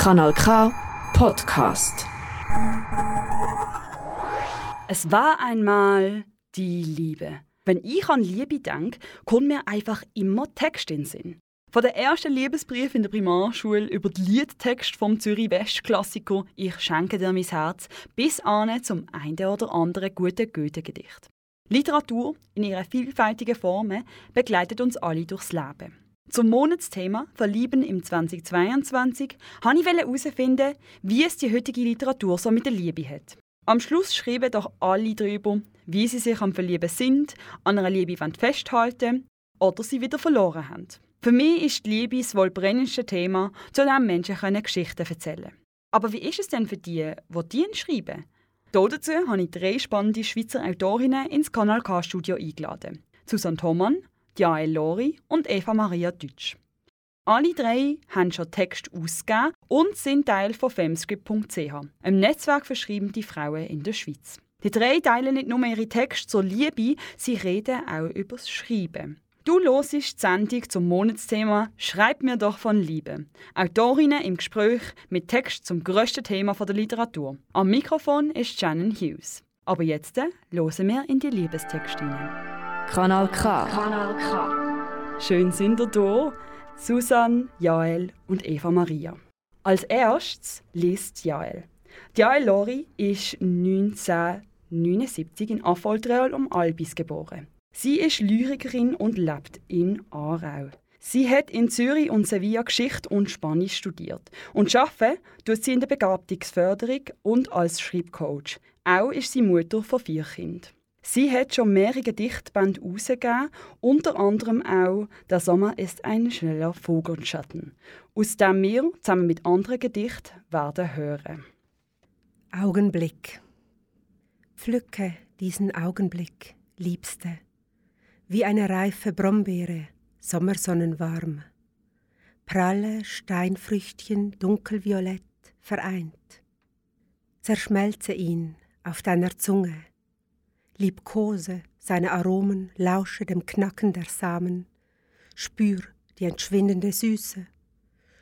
Kanal K Podcast. Es war einmal die Liebe. Wenn ich an Liebe denke, kommt mir einfach immer Text in den Sinn. Von der ersten Liebesbrief in der Primarschule über den Liedtext vom Zürich West-Klassiker Ich schenke dir mein Herz bis an zum einen oder anderen guten Goethe-Gedicht. Literatur in ihrer vielfältigen Formen begleitet uns alle durchs Leben. Zum Monatsthema Verlieben im 2022 wollte ich herausfinden, wie es die heutige Literatur so mit der Liebe hat. Am Schluss schreiben doch alle darüber, wie sie sich am Verlieben sind, an einer Liebe festhalten oder sie wieder verloren haben. Für mich ist die Liebe das wohl brennendste Thema, zu dem Menschen Geschichten erzählen können. Aber wie ist es denn für die, die die schreiben? Dazu habe ich drei spannende Schweizer Autorinnen ins Kanal K-Studio eingeladen. Susanne Thomann, Jael Lori und Eva Maria Deutsch. Alle drei haben schon Text ausgegeben und sind Teil von femscript.ch, einem Netzwerk für schreibende Frauen in der Schweiz. Die drei teilen nicht nur ihre Texte zur Liebe, sie reden auch über das Schreiben. Du hörst die Sendung zum Monatsthema Schreib mir doch von Liebe. Autorinnen im Gespräch mit Text zum grössten Thema der Literatur. Am Mikrofon ist Shannon Hughes. Aber jetzt äh, hören wir in die Liebestexte hinein. Kanal K. Kanal K. Schön sind ihr da, Susan, Jael und Eva Maria. Als erstes liest Jael. Jael Lori ist 1979 in Affoltreal um Albis geboren. Sie ist Lyrikerin und lebt in Aarau. Sie hat in Zürich und Sevilla Geschichte und Spanisch studiert und arbeitet tut sie in der Begabungsförderung und als Schreibcoach. Auch ist sie Mutter von vier Kindern. Sie hat schon mehrere Gedichtbände herausgegeben, unter anderem auch «Der Sommer ist ein schneller Vogelschatten», aus dem wir zusammen mit anderen Gedichten werden hören. Augenblick. Pflücke diesen Augenblick, Liebste wie eine reife Brombeere, sommersonnenwarm. Pralle Steinfrüchtchen dunkelviolett vereint. Zerschmelze ihn auf deiner Zunge, liebkose seine Aromen, lausche dem Knacken der Samen, spür die entschwindende Süße,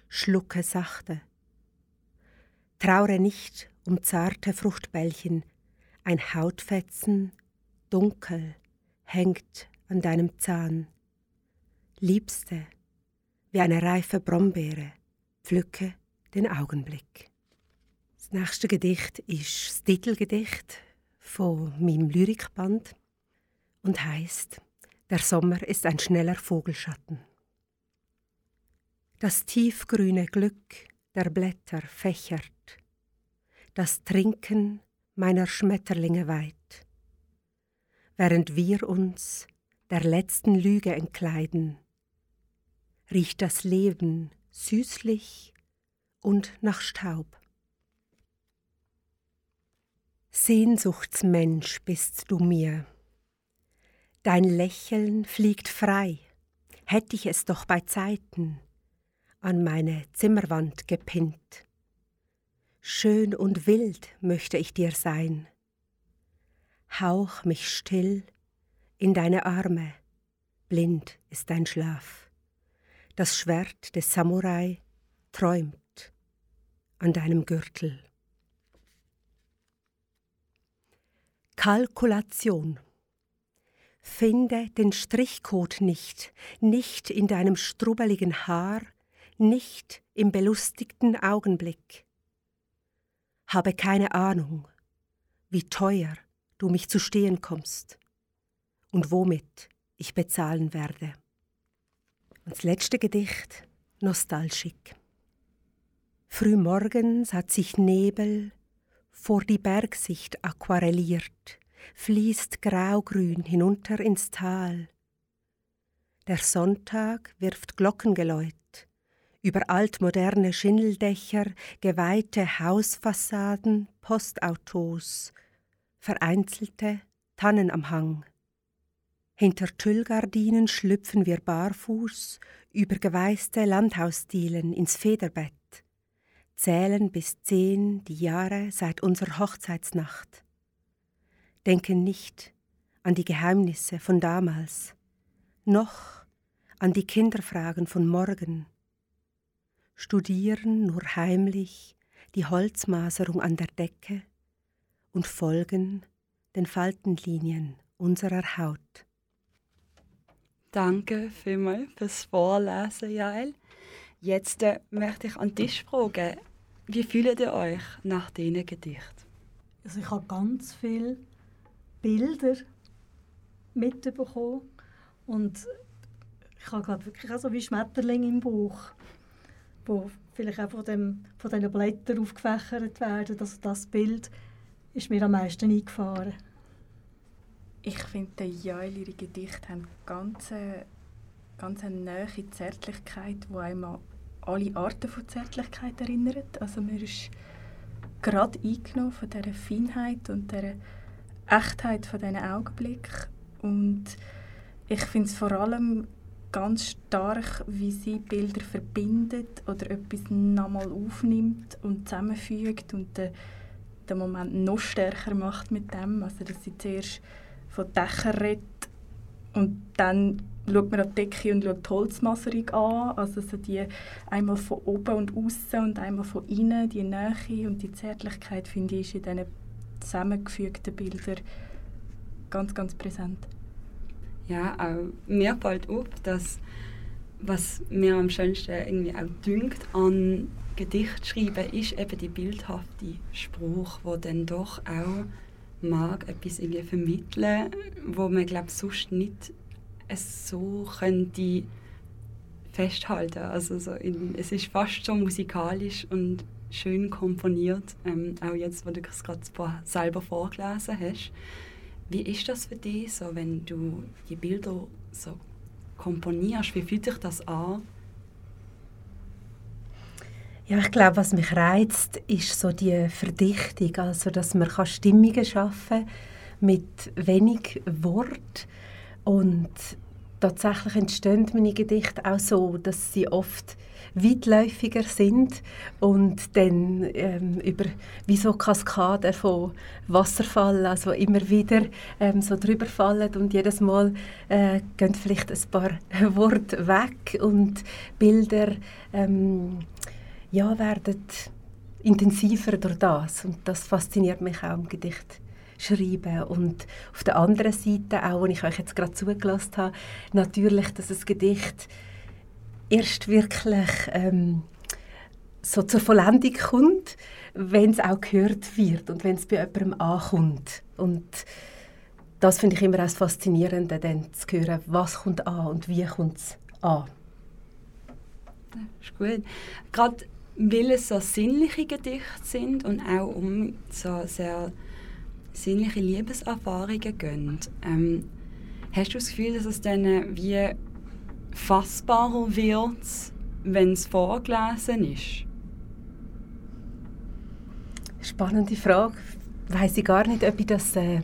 schlucke sachte. Traure nicht um zarte Fruchtbällchen, ein Hautfetzen, dunkel, hängt an deinem Zahn. Liebste, wie eine reife Brombeere, pflücke den Augenblick. Das nächste Gedicht ist das Titelgedicht von meinem Lyrikband und heißt Der Sommer ist ein schneller Vogelschatten. Das tiefgrüne Glück der Blätter fächert, das Trinken meiner Schmetterlinge weit, während wir uns der letzten Lüge entkleiden, riecht das Leben süßlich und nach Staub. Sehnsuchtsmensch bist du mir. Dein Lächeln fliegt frei, hätt ich es doch bei Zeiten an meine Zimmerwand gepinnt. Schön und wild möchte ich dir sein. Hauch mich still in deine Arme, blind ist dein Schlaf. Das Schwert des Samurai träumt an deinem Gürtel. Kalkulation. Finde den Strichcode nicht, nicht in deinem strubbeligen Haar, nicht im belustigten Augenblick. Habe keine Ahnung, wie teuer du mich zu stehen kommst und womit ich bezahlen werde. Und das letzte Gedicht, Nostalgik. Frühmorgens hat sich Nebel vor die Bergsicht aquarelliert, fließt graugrün hinunter ins Tal. Der Sonntag wirft Glockengeläut über altmoderne Schindeldächer, geweihte Hausfassaden, Postautos, vereinzelte Tannen am Hang. Hinter Tüllgardinen schlüpfen wir barfuß über geweißte Landhausdielen ins Federbett, zählen bis zehn die Jahre seit unserer Hochzeitsnacht, denken nicht an die Geheimnisse von damals, noch an die Kinderfragen von morgen, studieren nur heimlich die Holzmaserung an der Decke und folgen den Faltenlinien unserer Haut. Danke vielmals fürs Vorlesen, Jael. Jetzt äh, möchte ich an dich fragen, wie fühlt ihr euch nach diesen Gedichten? Also ich habe ganz viele Bilder mitbekommen und ich habe gerade wirklich auch so wie Schmetterlinge im Bauch, wo vielleicht auch von, dem, von diesen Blättern aufgefächert werden. Also das Bild ist mir am meisten eingefahren. Ich finde, Jael, ihre Gedichte haben ganz, ganz eine nahe Zärtlichkeit, die einem an alle Arten von Zärtlichkeit erinnert. Also man ist gerade eingenommen von dieser Feinheit und dieser Echtheit von diesen Augenblicken. Und ich finde es vor allem ganz stark, wie sie Bilder verbindet oder etwas nochmal aufnimmt und zusammenfügt und den, den Moment noch stärker macht mit dem. Also dass sie zuerst von Dächern redet und dann schaut man an die Decke und schaut die Holzmaserung an. Also so die einmal von oben und außen und einmal von innen, die Nähe und die Zärtlichkeit, finde ich, ist in diesen zusammengefügten Bildern ganz, ganz präsent. Ja, auch mir fällt auf, dass was mir am schönsten irgendwie auch dünkt an Gedicht schreiben, ist eben die bildhafte Spruch, wo dann doch auch mag etwas irgendwie vermitteln, wo man glaube sonst nicht so könnte festhalten. Also so in, es ist fast so musikalisch und schön komponiert, ähm, auch jetzt, wo du es gerade selber vorgelesen hast. Wie ist das für dich, so, wenn du die Bilder so komponierst? Wie fühlt sich das an? Ja, ich glaube, was mich reizt, ist so die Verdichtung, also dass man Stimmungen schaffen kann mit wenig Wort. Und tatsächlich entstehen meine Gedichte auch so, dass sie oft weitläufiger sind und dann ähm, über wie so Kaskaden von Wasserfall, also immer wieder ähm, so drüber fallen und jedes Mal äh, gehen vielleicht ein paar Worte weg und Bilder ähm, ja, werden intensiver durch das und das fasziniert mich auch im Gedicht schreiben. Und auf der anderen Seite, auch wenn ich euch jetzt gerade zugelassen habe, natürlich, dass das Gedicht erst wirklich ähm, so zur Vollendung kommt, wenn es auch gehört wird und wenn es bei jemandem ankommt. Und das finde ich immer das Faszinierende, dann zu hören, was kommt an und wie kommt es an. Das ist gut. Gerade weil es so sinnliche Gedichte sind und auch um so sehr sinnliche Liebeserfahrungen gehen, ähm, hast du das Gefühl, dass es dann wie fassbarer wird, wenn es vorgelesen ist? Spannende Frage. Weiß ich gar nicht, ob ich das äh,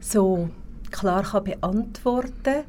so klar kann beantworten kann.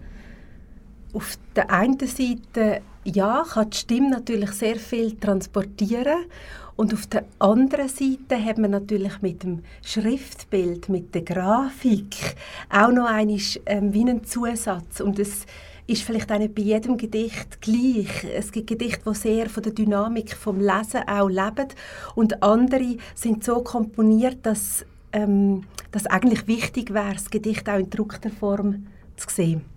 Auf der einen Seite ja, kann die Stimme natürlich sehr viel transportieren und auf der anderen Seite hat man natürlich mit dem Schriftbild, mit der Grafik auch noch einmal, ähm, wie einen Zusatz. Und es ist vielleicht auch nicht bei jedem Gedicht gleich. Es gibt Gedichte, die sehr von der Dynamik vom Lesen auch leben und andere sind so komponiert, dass ähm, das eigentlich wichtig wäre, das Gedicht auch in gedruckter Form zu sehen.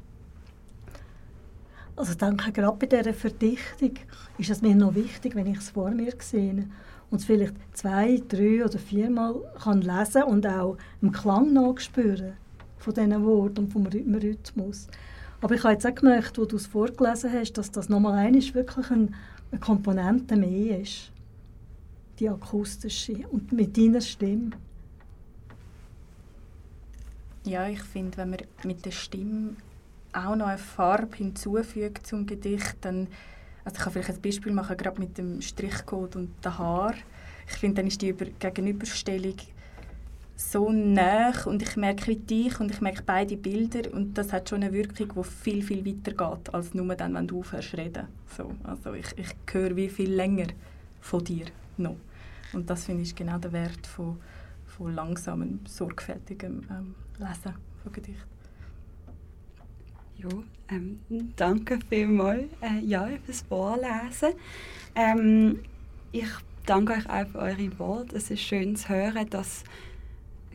Also denke, gerade bei dieser Verdichtung ist es mir noch wichtig, wenn ich es vor mir sehe und es vielleicht zwei, drei oder viermal kann lesen und auch im Klang nachspüren von diesen Worten und vom Rhythmus. Aber ich habe jetzt auch gemerkt, wo du es vorgelesen hast, dass das nochmal eines wirklich ein, eine Komponente mehr ist. Die akustische und mit deiner Stimme. Ja, ich finde, wenn man mit der Stimme auch noch eine Farbe hinzufügt zum Gedicht, dann also ich kann vielleicht ein Beispiel machen, gerade mit dem Strichcode und dem Haar. Ich finde, dann ist die Gegenüberstellung so nah und ich merke dich und ich merke beide Bilder und das hat schon eine Wirkung, die viel, viel weiter geht, als nur dann, wenn du aufhörst reden. So, also ich, ich höre wie viel länger von dir noch. Und das finde ich genau der Wert von, von langsamem, sorgfältigem ähm, Lesen von Gedichten. Ja, ähm, danke vielmals, äh, ja, fürs Vorlesen. Ähm, ich danke euch auch für eure Worte. Es ist schön zu hören, dass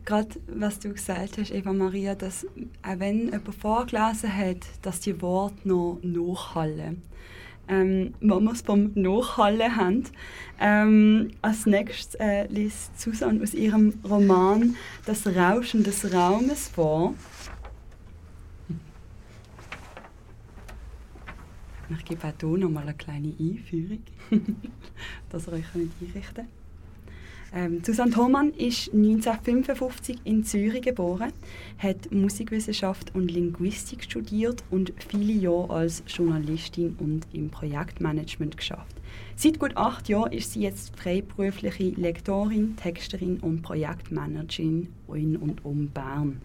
gerade was du gesagt hast, Eva Maria, dass auch wenn jemand vorgelesen hat, dass die Worte noch nachhallen. Ähm, wenn wir es vom Nachhallen haben. Ähm, als nächstes äh, liest Susan aus ihrem Roman Das Rauschen des Raumes vor. Ich gebe auch hier noch mal eine kleine Einführung, dass ihr euch einrichten könnt. Ähm, Susanne Thomann ist 1955 in Zürich geboren, hat Musikwissenschaft und Linguistik studiert und viele Jahre als Journalistin und im Projektmanagement geschafft. Seit gut acht Jahren ist sie jetzt freiberufliche Lektorin, Texterin und Projektmanagerin in und um Bern.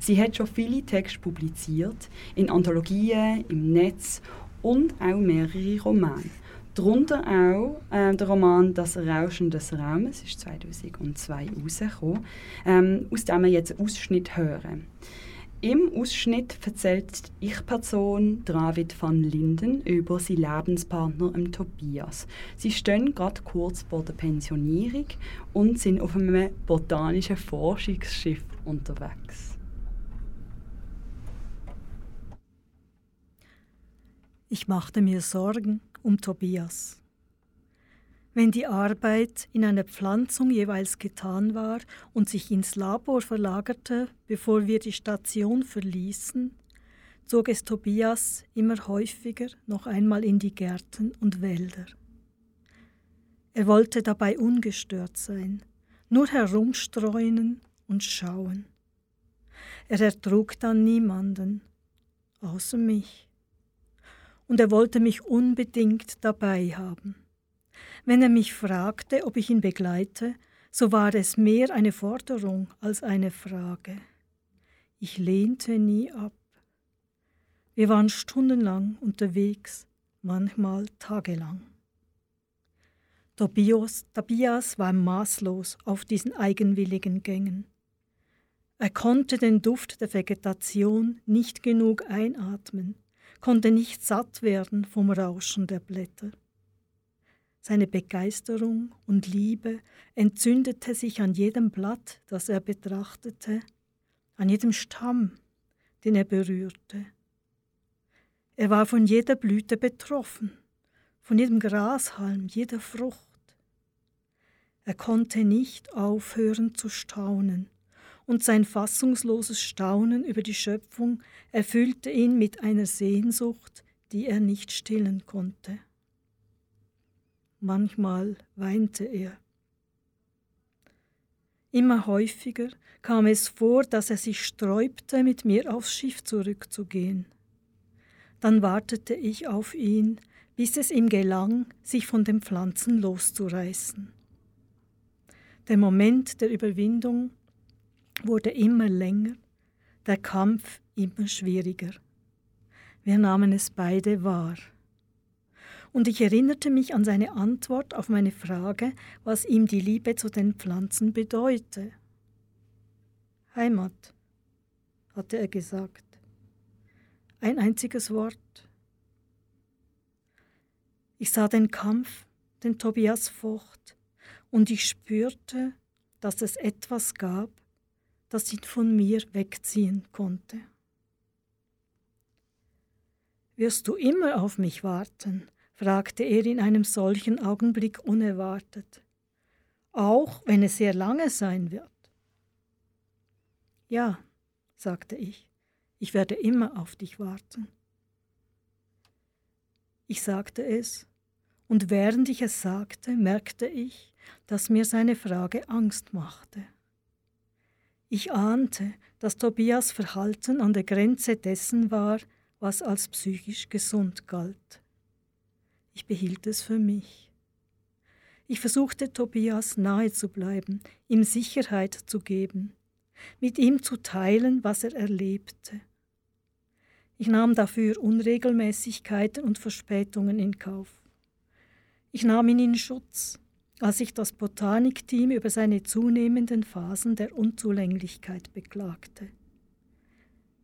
Sie hat schon viele Texte publiziert, in Anthologien, im Netz und auch mehrere Romane. Darunter auch äh, der Roman Das Rauschen des Raumes, ist 2002 rausgekommen, ähm, aus dem wir jetzt einen Ausschnitt hören. Im Ausschnitt erzählt die Ich-Person David van Linden über seinen Lebenspartner Tobias. Sie stehen gerade kurz vor der Pensionierung und sind auf einem botanischen Forschungsschiff unterwegs. Ich machte mir Sorgen, um Tobias. Wenn die Arbeit in einer Pflanzung jeweils getan war und sich ins Labor verlagerte, bevor wir die Station verließen, zog es Tobias immer häufiger noch einmal in die Gärten und Wälder. Er wollte dabei ungestört sein, nur herumstreunen und schauen. Er ertrug dann niemanden, außer mich und er wollte mich unbedingt dabei haben. Wenn er mich fragte, ob ich ihn begleite, so war es mehr eine Forderung als eine Frage. Ich lehnte nie ab. Wir waren stundenlang unterwegs, manchmal tagelang. Tobias, Tobias war maßlos auf diesen eigenwilligen Gängen. Er konnte den Duft der Vegetation nicht genug einatmen konnte nicht satt werden vom Rauschen der Blätter. Seine Begeisterung und Liebe entzündete sich an jedem Blatt, das er betrachtete, an jedem Stamm, den er berührte. Er war von jeder Blüte betroffen, von jedem Grashalm, jeder Frucht. Er konnte nicht aufhören zu staunen, und sein fassungsloses Staunen über die Schöpfung erfüllte ihn mit einer Sehnsucht, die er nicht stillen konnte. Manchmal weinte er. Immer häufiger kam es vor, dass er sich sträubte, mit mir aufs Schiff zurückzugehen. Dann wartete ich auf ihn, bis es ihm gelang, sich von den Pflanzen loszureißen. Der Moment der Überwindung wurde immer länger, der Kampf immer schwieriger. Wir nahmen es beide wahr. Und ich erinnerte mich an seine Antwort auf meine Frage, was ihm die Liebe zu den Pflanzen bedeute. Heimat, hatte er gesagt. Ein einziges Wort. Ich sah den Kampf, den Tobias focht, und ich spürte, dass es etwas gab, das ihn von mir wegziehen konnte. Wirst du immer auf mich warten? fragte er in einem solchen Augenblick unerwartet, auch wenn es sehr lange sein wird. Ja, sagte ich, ich werde immer auf dich warten. Ich sagte es, und während ich es sagte, merkte ich, dass mir seine Frage Angst machte. Ich ahnte, dass Tobias Verhalten an der Grenze dessen war, was als psychisch gesund galt. Ich behielt es für mich. Ich versuchte Tobias nahe zu bleiben, ihm Sicherheit zu geben, mit ihm zu teilen, was er erlebte. Ich nahm dafür Unregelmäßigkeiten und Verspätungen in Kauf. Ich nahm ihn in Schutz, als sich das Botanikteam über seine zunehmenden Phasen der Unzulänglichkeit beklagte.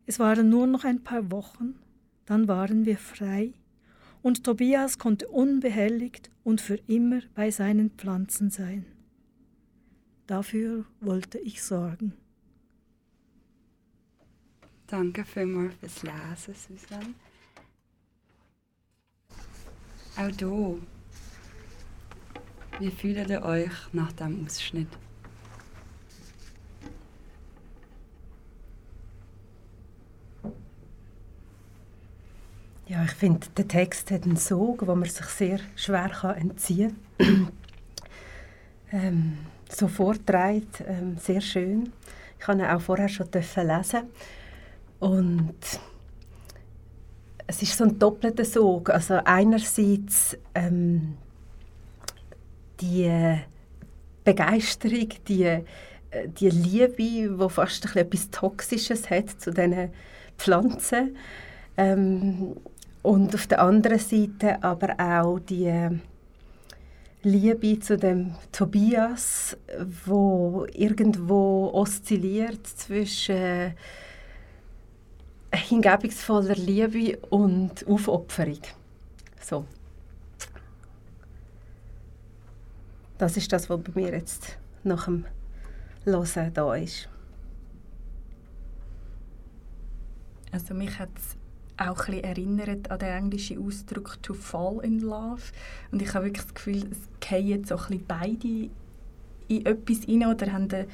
Es waren nur noch ein paar Wochen, dann waren wir frei und Tobias konnte unbehelligt und für immer bei seinen Pflanzen sein. Dafür wollte ich sorgen. Danke vielmals fürs Lesen, Susanne. Auch du. Wie fühlt ihr euch nach dem Ausschnitt? Ja, ich finde, der Text hat einen Sog, wo man sich sehr schwer entziehen kann. ähm, so vorträgt, ähm, sehr schön. Ich habe ihn auch vorher schon lesen und es ist so ein doppelter Sog. Also einerseits ähm, die Begeisterung, die, äh, die Liebe, die fast etwas Toxisches hat zu diesen Pflanzen. Ähm, und auf der anderen Seite aber auch die Liebe zu dem Tobias, wo irgendwo oszilliert zwischen hingebungsvoller Liebe und Aufopferung. So. Das ist das, was bei mir jetzt nach dem Hören da ist. Also mich hat es auch ein erinnert an den englischen Ausdruck «to fall in love». Und ich habe wirklich das Gefühl, es fallen so ein beide in etwas rein oder haben eine,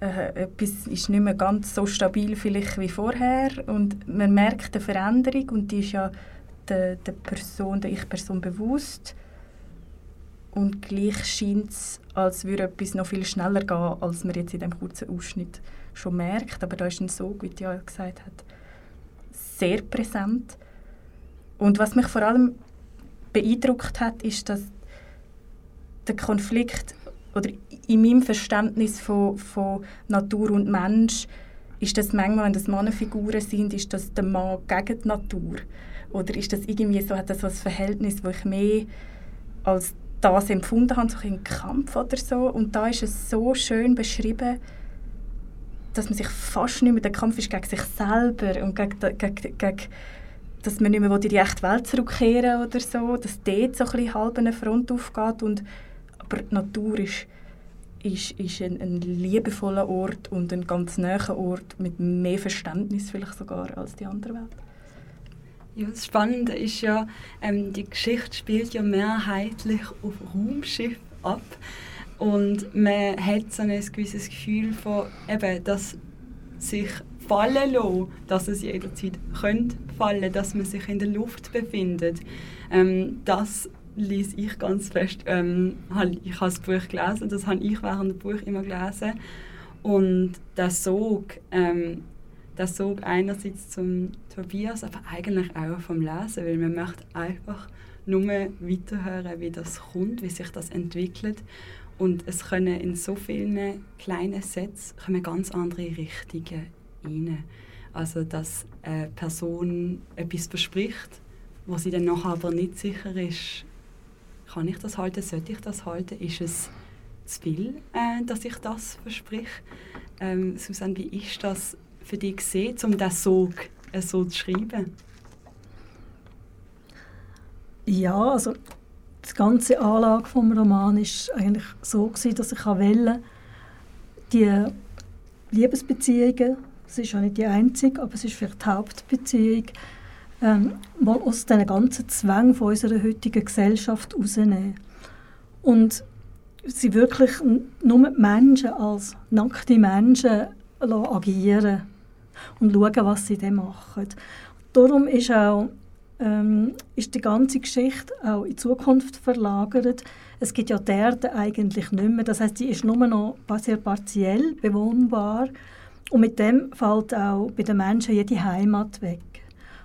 äh, etwas ist nicht mehr ganz so stabil vielleicht wie vorher und man merkt eine Veränderung und die ist ja der, der Person, der Ich-Person bewusst und gleich scheint es, als würde etwas noch viel schneller gehen, als man jetzt in diesem kurzen Ausschnitt schon merkt. Aber da ist ein Sog, wie Tia gesagt hat, sehr präsent. Und was mich vor allem beeindruckt hat, ist, dass der Konflikt oder in meinem Verständnis von, von Natur und Mensch ist das manchmal, wenn das Mannenfiguren sind, ist das der Mann gegen die Natur? Oder ist das irgendwie so, hat das so ein Verhältnis, wo ich mehr als das empfunden habe, so ein Kampf oder so. Und da ist es so schön beschrieben, dass man sich fast nicht mehr, der Kampf ist gegen sich selber und gegen, gegen, gegen dass man nicht mehr in die echte Welt zurückkehren oder so, dass dort so ein bisschen halb eine Front aufgeht und aber die Natur ist, ist, ist ein, ein liebevoller Ort und ein ganz näher Ort mit mehr Verständnis vielleicht sogar als die andere Welt. Ja, das Spannende ist ja, ähm, die Geschichte spielt ja mehrheitlich auf Raumschiff ab. Und man hat so ein gewisses Gefühl von, eben, dass sich fallen lassen, dass es jederzeit könnte fallen, dass man sich in der Luft befindet. Ähm, das lese ich ganz fest. Ähm, ich habe das Buch gelesen, das habe ich während dem Buch immer gelesen. Und der Sog, ähm, der Sog einerseits zum Tobias, aber eigentlich auch vom Lesen, weil man möchte einfach nur weiterhören, wie das kommt, wie sich das entwickelt. Und es können in so vielen kleinen Sätzen kommen ganz andere Richtungen rein. Also, dass eine Person etwas verspricht, wo sie dann nachher aber nicht sicher ist, kann ich das halten, sollte ich das halten, ist es zu viel, äh, dass ich das verspreche. Ähm, Susanne, wie ist das für dich gesehen, um das so, äh, so zu schreiben? Ja, also die ganze Anlage vom Roman ist eigentlich so gewesen, dass ich wollte, die Liebesbeziehungen, das ist ja nicht die einzige, aber es ist vielleicht die Hauptbeziehung, ähm, mal aus den ganzen Zwängen von unserer heutigen Gesellschaft rausnehmen. Und sie wirklich nur die Menschen als nackte Menschen agieren und schauen, was sie dann machen. Darum ist auch ähm, ist die ganze Geschichte auch in Zukunft verlagert. Es gibt ja die Erde eigentlich nicht mehr. Das heißt, sie ist nur noch sehr partiell bewohnbar. Und mit dem fällt auch bei den Menschen jede Heimat weg.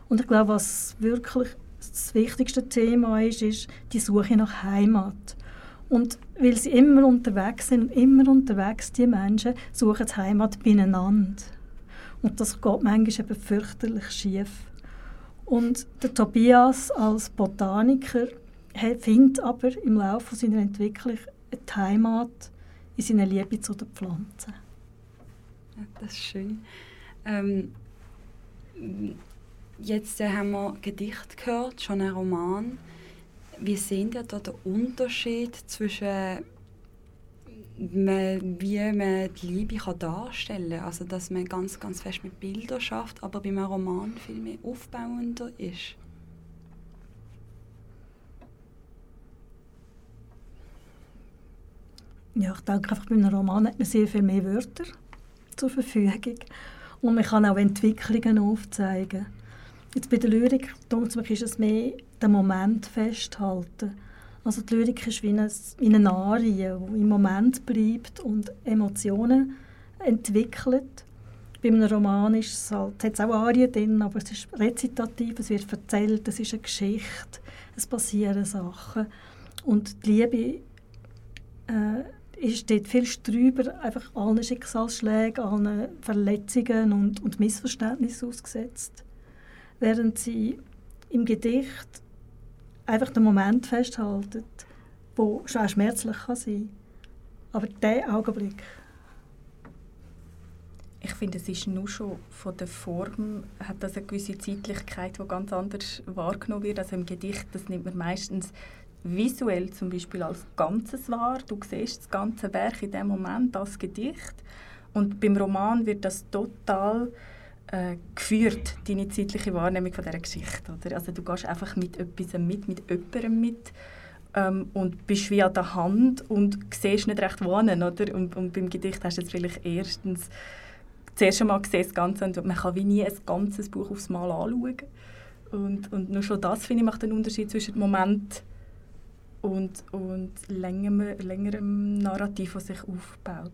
Und ich glaube, was wirklich das wichtigste Thema ist, ist die Suche nach Heimat. Und weil sie immer unterwegs sind, immer unterwegs, die Menschen, suchen die Heimat beieinander. Und das geht manchmal eben fürchterlich schief. Und der Tobias als Botaniker findet aber im Laufe seiner Entwicklung eine Heimat in seiner Liebe zu den Pflanzen. Ja, das ist schön. Ähm, jetzt äh, haben wir Gedicht gehört, schon ein Roman. Wie sehen ihr da den Unterschied zwischen man, wie man die Liebe kann darstellen kann? Also dass man ganz, ganz fest mit Bildern schafft, aber bei einem Roman viel mehr aufbauender ist. Ja, ich denke einfach, bei einem Roman hat man sehr viel mehr Wörter zur Verfügung und man kann auch Entwicklungen aufzeigen. Jetzt bei der Lyrik ist es mehr den Moment festhalten. Also die Lyrik ist wie eine, wie eine Arie, die im Moment bleibt und Emotionen entwickelt. Bei einem Roman ist es halt, hat es auch Arien drin, aber es ist rezitativ, es wird erzählt, es ist eine Geschichte, es passieren Sachen. Und die Liebe äh, ist dort viel drüber, einfach allen Schicksalsschlägen, allen Verletzungen und, und Missverständnissen ausgesetzt. Während sie im Gedicht einfach den Moment festhalten, wo schon auch schmerzlich kann sein Aber der Augenblick. Ich finde, es ist nur schon von der Form, hat das eine gewisse Zeitlichkeit, die ganz anders wahrgenommen wird. Also im Gedicht, das nimmt man meistens visuell zum Beispiel als Ganzes wahr. Du siehst das ganze Werk in dem Moment als Gedicht. Und beim Roman wird das total äh, geführt, deine zeitliche Wahrnehmung von dieser Geschichte. Oder? Also du gehst einfach mit etwas mit, mit jemandem mit ähm, und bist wie an der Hand und siehst nicht recht wohnen. Oder? Und, und beim Gedicht hast du jetzt vielleicht erstens zuerst einmal gesehen, das Ganze und man kann wie nie ein ganzes Buch aufs Mal anschauen. Und, und nur schon das, finde ich, macht den Unterschied zwischen dem Moment und, und längerem, längerem Narrativ, das sich aufbaut.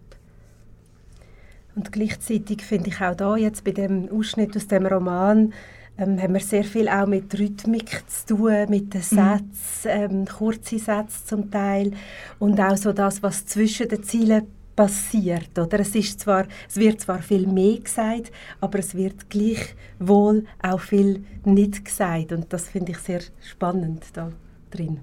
Und gleichzeitig finde ich auch da jetzt bei dem Ausschnitt aus dem Roman ähm, haben wir sehr viel auch mit Rhythmik zu tun, mit den mhm. Sätzen, ähm, kurze Sätze zum Teil und auch so das, was zwischen den Zielen passiert. Oder? Es, ist zwar, es wird zwar viel mehr gesagt, aber es wird gleichwohl auch viel nicht gesagt und das finde ich sehr spannend da drin.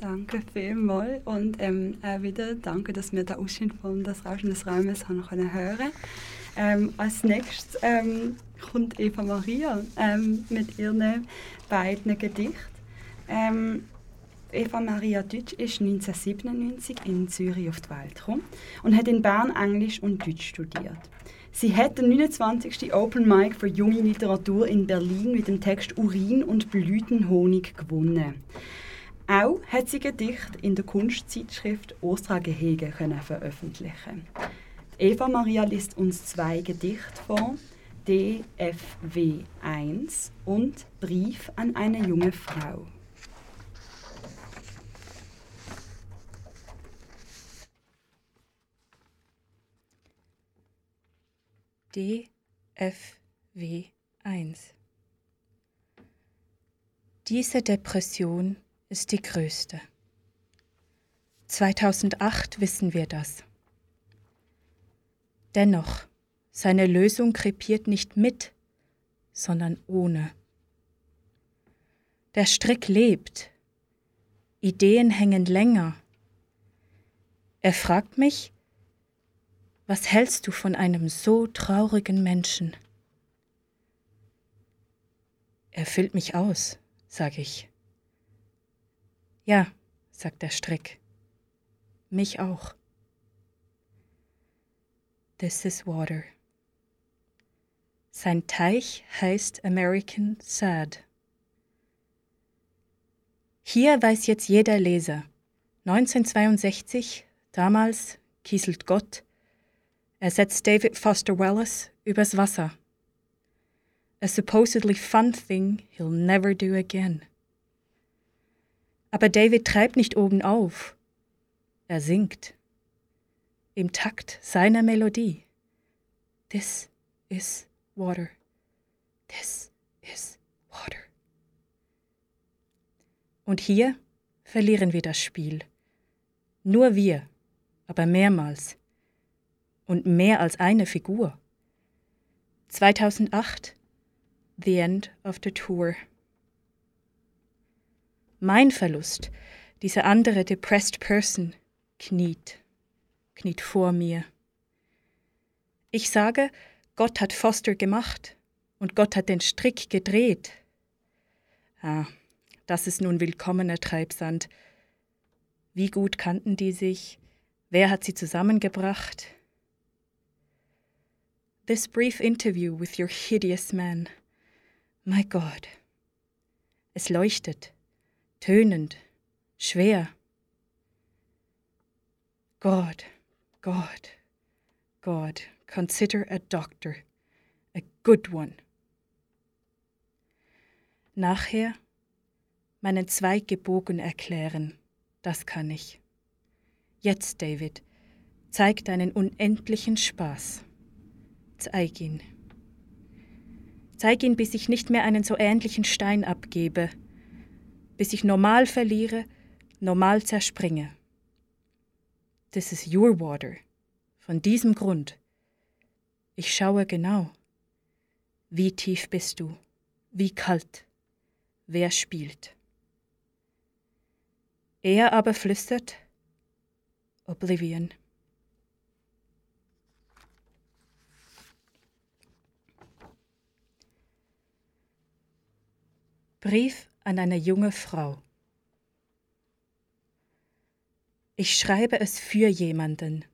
Danke vielmals und ähm, auch wieder danke, dass wir den Ausschnitt von «Das Rauschen des Raumes» haben können hören ähm, Als nächstes ähm, kommt Eva Maria ähm, mit ihren beiden Gedichten. Ähm, Eva Maria Deutsch ist 1997 in Zürich auf die Welt gekommen und hat in Bern Englisch und Deutsch studiert. Sie hat den 29. Open Mic für junge Literatur in Berlin mit dem Text Urin und Blütenhonig gewonnen. Auch hat sie Gedichte in der Kunstzeitschrift Ostra Gehege können veröffentlichen. Eva Maria liest uns zwei Gedichte vor, DFW 1 und Brief an eine junge Frau. DFW 1 Diese Depression ist die größte. 2008 wissen wir das. Dennoch, seine Lösung krepiert nicht mit, sondern ohne. Der Strick lebt, Ideen hängen länger. Er fragt mich, was hältst du von einem so traurigen Menschen? Er füllt mich aus, sage ich. Ja, sagt der Strick. Mich auch. This is water. Sein Teich heißt American Sad. Hier weiß jetzt jeder Leser. 1962, damals kieselt Gott, ersetzt David Foster Wallace übers Wasser. A supposedly fun thing he'll never do again. Aber David treibt nicht oben auf, er singt im Takt seiner Melodie. This is water. This is water. Und hier verlieren wir das Spiel. Nur wir, aber mehrmals. Und mehr als eine Figur. 2008, The End of the Tour mein Verlust, diese andere depressed person, kniet, kniet vor mir. Ich sage, Gott hat Foster gemacht, und Gott hat den Strick gedreht. Ah, das ist nun willkommener Treibsand. Wie gut kannten die sich? Wer hat sie zusammengebracht? This brief interview with your hideous man. My God. Es leuchtet, tönend, schwer. God, God, God, consider a doctor, a good one. Nachher meinen Zweig gebogen erklären, das kann ich. Jetzt, David, zeig deinen unendlichen Spaß. Zeig ihn. Zeig ihn, bis ich nicht mehr einen so ähnlichen Stein abgebe, bis ich normal verliere, normal zerspringe. This is your water. Von diesem Grund. Ich schaue genau. Wie tief bist du? Wie kalt? Wer spielt? Er aber flüstert Oblivion. Brief an eine junge Frau. Ich schreibe es für jemanden.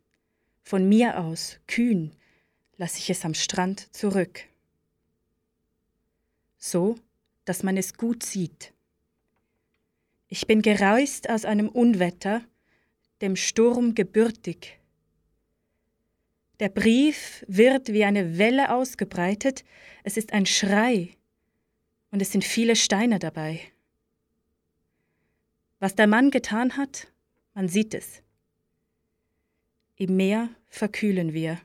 Von mir aus, kühn, lasse ich es am Strand zurück. So, dass man es gut sieht. Ich bin gereist aus einem Unwetter, dem Sturm gebürtig. Der Brief wird wie eine Welle ausgebreitet, es ist ein Schrei, und es sind viele Steine dabei. Was der Mann getan hat, man sieht es. Im Meer verkühlen wir.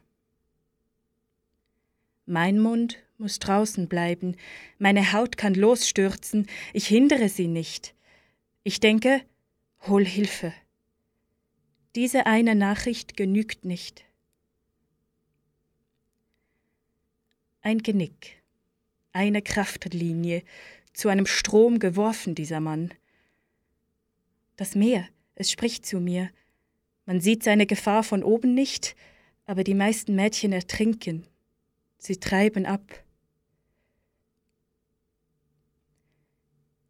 Mein Mund muss draußen bleiben, meine Haut kann losstürzen, ich hindere sie nicht. Ich denke, hol Hilfe. Diese eine Nachricht genügt nicht. Ein Genick eine Kraftlinie, zu einem Strom geworfen, dieser Mann. Das Meer, es spricht zu mir. Man sieht seine Gefahr von oben nicht, aber die meisten Mädchen ertrinken. Sie treiben ab.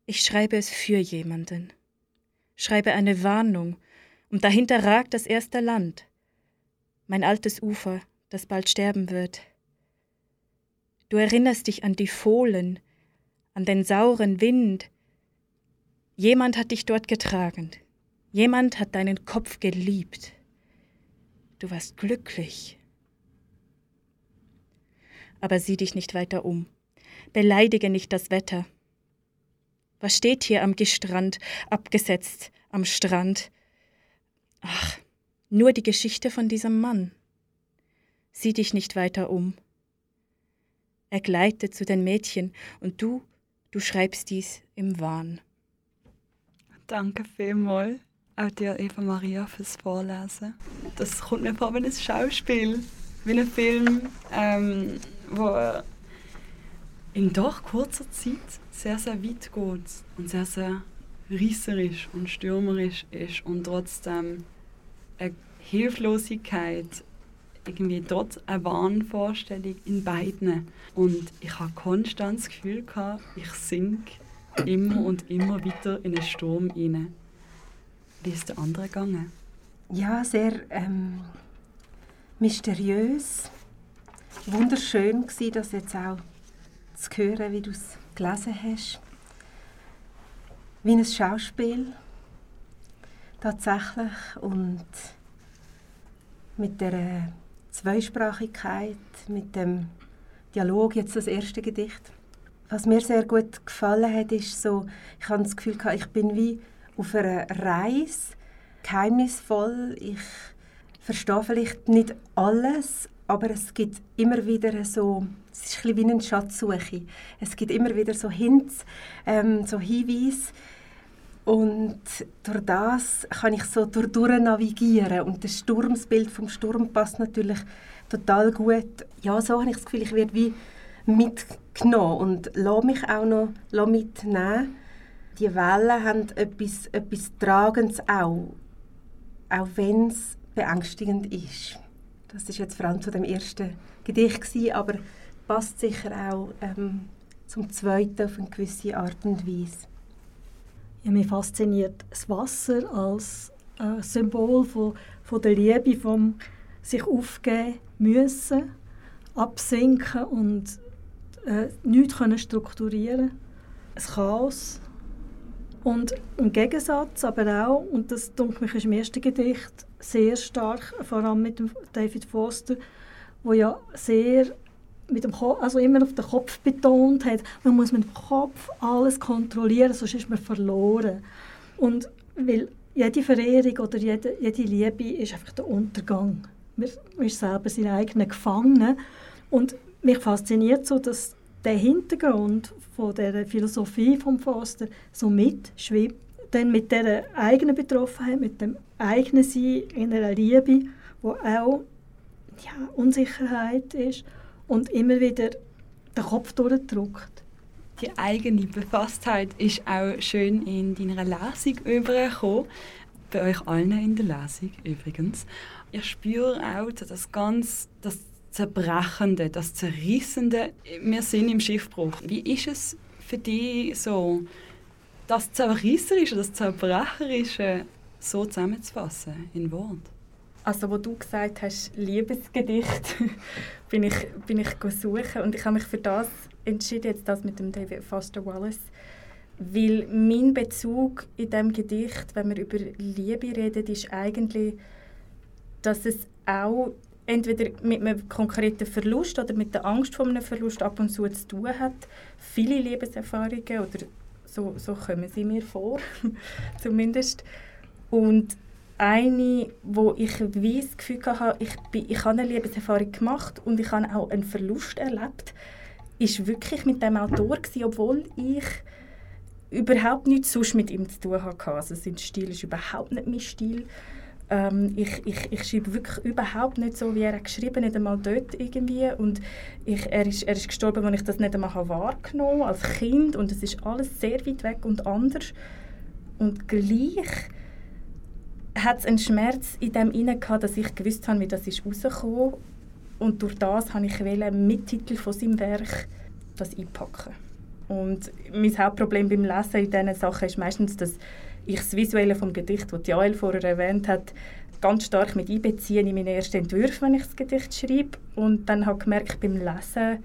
Ich schreibe es für jemanden, schreibe eine Warnung, und dahinter ragt das erste Land, mein altes Ufer, das bald sterben wird. Du erinnerst dich an die Fohlen, an den sauren Wind. Jemand hat dich dort getragen. Jemand hat deinen Kopf geliebt. Du warst glücklich. Aber sieh dich nicht weiter um. Beleidige nicht das Wetter. Was steht hier am Gestrand, abgesetzt am Strand? Ach, nur die Geschichte von diesem Mann. Sieh dich nicht weiter um. Er gleitet zu den Mädchen und du, du schreibst dies im Wahn. Danke vielmals, auch dir, Eva Maria, fürs Vorlesen. Das kommt mir vor wie ein Schauspiel, wie ein Film, ähm, wo in doch kurzer Zeit sehr, sehr weit geht und sehr, sehr rieserisch und stürmerisch ist und trotzdem eine Hilflosigkeit irgendwie dort eine Wahnvorstellung in beiden. Und ich habe konstant das Gefühl, gehabt, ich sink immer und immer wieder in einen Sturm hinein. Wie ist der andere gegangen? Ja, sehr ähm, mysteriös. Wunderschön war das jetzt auch zu hören, wie du es gelesen hast. Wie ein Schauspiel. Tatsächlich. Und mit der Zweisprachigkeit, mit dem Dialog, jetzt das erste Gedicht. Was mir sehr gut gefallen hat, ist so, ich habe das Gefühl, ich bin wie auf einer Reise, geheimnisvoll. Ich verstehe vielleicht nicht alles, aber es gibt immer wieder so, es ist ein bisschen wie eine Schatzsuche. Es gibt immer wieder so Hints, ähm, so Hinweise, und durch das kann ich so durch, navigieren. Und das Sturmsbild vom Sturm passt natürlich total gut. Ja, so habe ich das Gefühl, ich werde wie mitgenommen und lasse mich auch noch mitnehmen. Die Wellen haben etwas, etwas Tragendes auch, auch wenn es beängstigend ist. Das ist jetzt vor allem zu dem ersten Gedicht gewesen, aber passt sicher auch ähm, zum Zweiten auf eine gewisse Art und Weise. Ja, mich fasziniert das Wasser als äh, Symbol von, von der Liebe, vom sich aufgeben müssen, absinken und äh, nichts können strukturieren Ein Chaos. Und im Gegensatz aber auch, und das denke ich ist im ersten Gedicht sehr stark, vor allem mit David Foster, wo ja sehr mit dem Kopf, also immer auf den Kopf betont hat, man muss mit dem Kopf alles kontrollieren, sonst ist man verloren. Und weil jede Verehrung oder jede, jede Liebe ist einfach der Untergang. Man, ist selber sein eigener Gefangener. Und mich fasziniert so, dass der Hintergrund von der Philosophie von Foster so mitschwimmt, dann mit der eigenen Betroffenheit, mit dem eigenen Sein in einer Liebe, wo auch ja, Unsicherheit ist und immer wieder den Kopf durchdrückt. Die eigene Befasstheit ist auch schön in deiner Lesung übergekommen. Bei euch allen in der Lesung übrigens. Ich spüre auch das ganz das Zerbrechende, das Zerrissende. Wir sind im Schiffbruch. Wie ist es für dich so, das Zerrisserische, das Zerbrecherische so zusammenzufassen in Wort? Also, wo du gesagt hast, Liebesgedicht, bin ich, bin ich suchen und ich habe mich für das entschieden, jetzt das mit dem David Foster Wallace, weil mein Bezug in dem Gedicht, wenn wir über Liebe reden, ist eigentlich, dass es auch entweder mit einem konkreten Verlust oder mit der Angst vor einem Verlust ab und zu zu tun hat. Viele Lebenserfahrungen oder so, so kommen sie mir vor, zumindest. Und eine, wo ich das Gefühl hatte, ich, bin, ich habe eine Liebeserfahrung gemacht und ich habe auch einen Verlust erlebt, ist wirklich mit dem Autor gewesen, obwohl ich überhaupt nichts sonst mit ihm zu tun hatte. Also sein Stil ist überhaupt nicht mein Stil. Ähm, ich, ich, ich schreibe wirklich überhaupt nicht so, wie er geschrieben nicht einmal dort irgendwie. Und ich, er, ist, er ist gestorben, als ich das nicht einmal wahrgenommen habe, als Kind. Und es ist alles sehr weit weg und anders. Und gleich hat es einen Schmerz in dem inne dass ich gewusst habe, wie das ist rausgekommen und durch das habe ich mit Titel von seinem Werk das einpacken. Und mein Hauptproblem beim Lesen in diesen Sachen ist meistens, dass ich das Visuelle vom Gedicht, das Jael vorher erwähnt hat, ganz stark mit einbeziehe in meine ersten Entwürfe, wenn ich das Gedicht schreibe. Und dann habe ich gemerkt, beim Lesen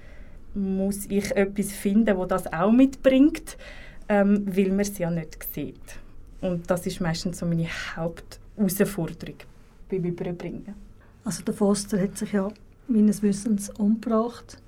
muss ich etwas finden, das das auch mitbringt, ähm, weil man es ja nicht sieht. Und das ist meistens so meine Hauptausforderung beim Überbringen. Also der Foster hat sich ja meines Wissens umgebracht.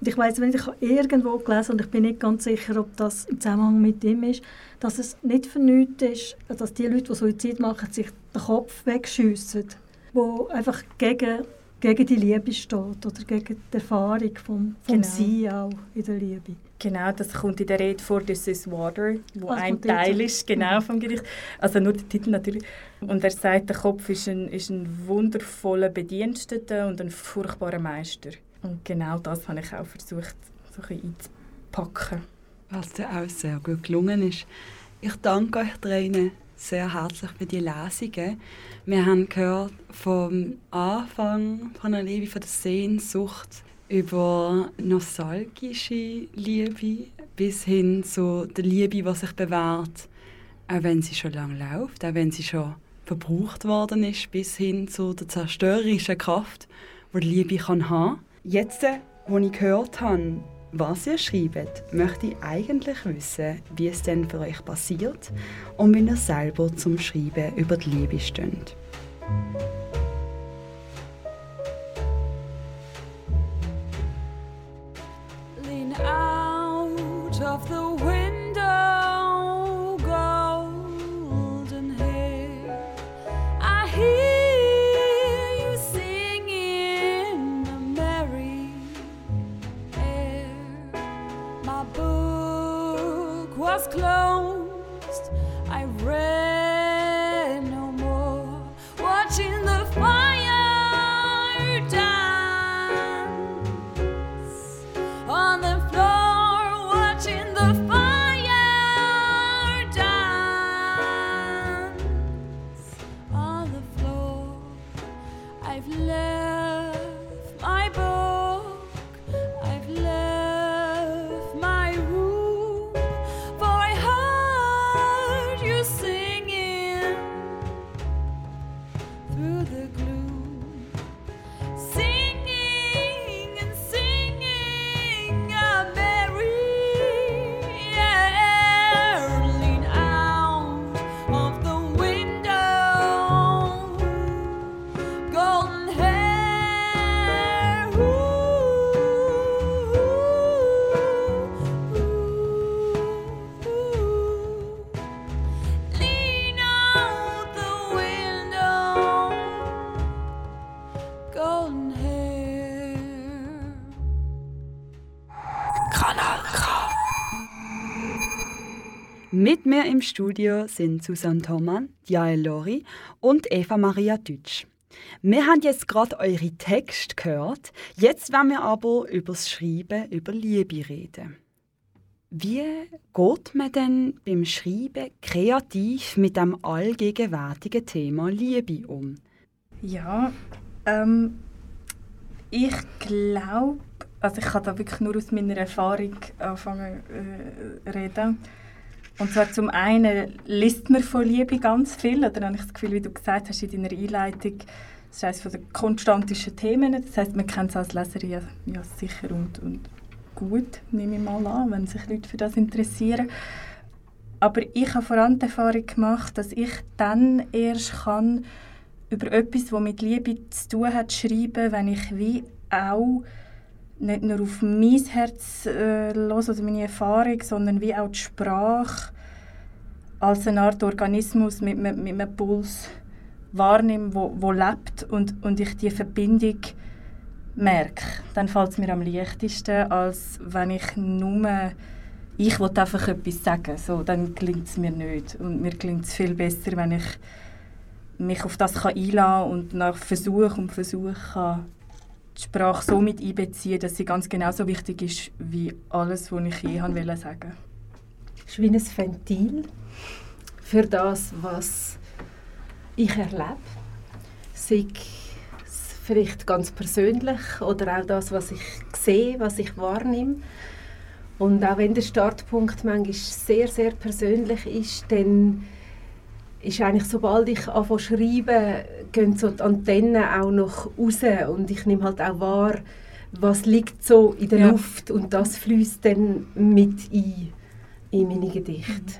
Und ich weiß, wenn ich irgendwo gelesen und ich bin nicht ganz sicher, ob das im Zusammenhang mit ihm ist, dass es nicht vernünftig ist, dass die Leute, die Suizid machen, sich den Kopf wegschiessen, wo einfach gegen gegen die Liebe steht oder gegen die Erfahrung vom, vom genau. Sein auch in der Liebe. Genau, das kommt in der Rede vor «This is Water», wo also ein Teil ist genau vom Gedicht. Also nur der Titel natürlich. Und er sagt, der Kopf ist ein, ist ein wundervoller Bediensteter und ein furchtbarer Meister. Und genau das habe ich auch versucht, so ein einzupacken. Was dir auch sehr gut gelungen ist. Ich danke euch dreien sehr herzlich für die Lesungen. Wir haben gehört vom Anfang von der Liebe, von der Sehnsucht über nostalgische Liebe bis hin zu der Liebe, die sich bewährt, auch wenn sie schon lange läuft, auch wenn sie schon verbraucht worden ist, bis hin zu der zerstörerischen Kraft, die die Liebe kann haben. Jetzt, wo ich gehört habe, was ihr schreibt, möchte ich eigentlich wissen, wie es denn für euch passiert und wie ihr selber zum Schreiben über die Liebe steht. Out of the window, im Studio sind Susanne Thomann, Jael Lori und Eva Maria Dütsch. Wir haben jetzt gerade eure Texte gehört. Jetzt wollen wir aber über das Schreiben über Liebe reden. Wie geht man denn beim Schreiben kreativ mit dem allgegenwärtigen Thema Liebe um? Ja, ähm, ich glaube, also ich kann da wirklich nur aus meiner Erfahrung anfangen äh, reden. Und zwar zum einen liest man von Liebe ganz viel, oder habe ich das Gefühl, wie du gesagt hast in deiner Einleitung, das ist eines der konstantischen Themen. Das heißt, man kennt es als Leserin ja, ja sicher und, und gut, nehme ich mal an, wenn sich Leute für das interessieren. Aber ich habe vor allem die Erfahrung gemacht, dass ich dann erst kann über etwas, das mit Liebe zu tun hat, schreiben, wenn ich wie auch nicht nur auf mein Herz äh, los oder meine Erfahrung, sondern wie auch die Sprache als eine Art Organismus mit, mit, mit einem Puls wahrnehme, wo, wo lebt und, und ich die Verbindung merke, dann fällt es mir am leichtesten, als wenn ich nur ich will einfach etwas sagen, so, dann gelingt es mir nicht. Und mir gelingt es viel besser, wenn ich mich auf das kann einlassen und nach Versuch und Versuch kann die Sprache so mit einbeziehen, dass sie ganz genauso wichtig ist wie alles, was ich je wollte sagen. Es ist wie ein Ventil für das, was ich erlebe. Sei es vielleicht ganz persönlich oder auch das, was ich sehe, was ich wahrnehme. Und auch wenn der Startpunkt manchmal sehr, sehr persönlich ist, dann ist eigentlich, sobald ich anfange schreiben, gehen so die Antennen auch noch raus und ich nehme halt auch wahr, was liegt so in der ja. Luft und das fließt dann mit ein in meine Gedichte.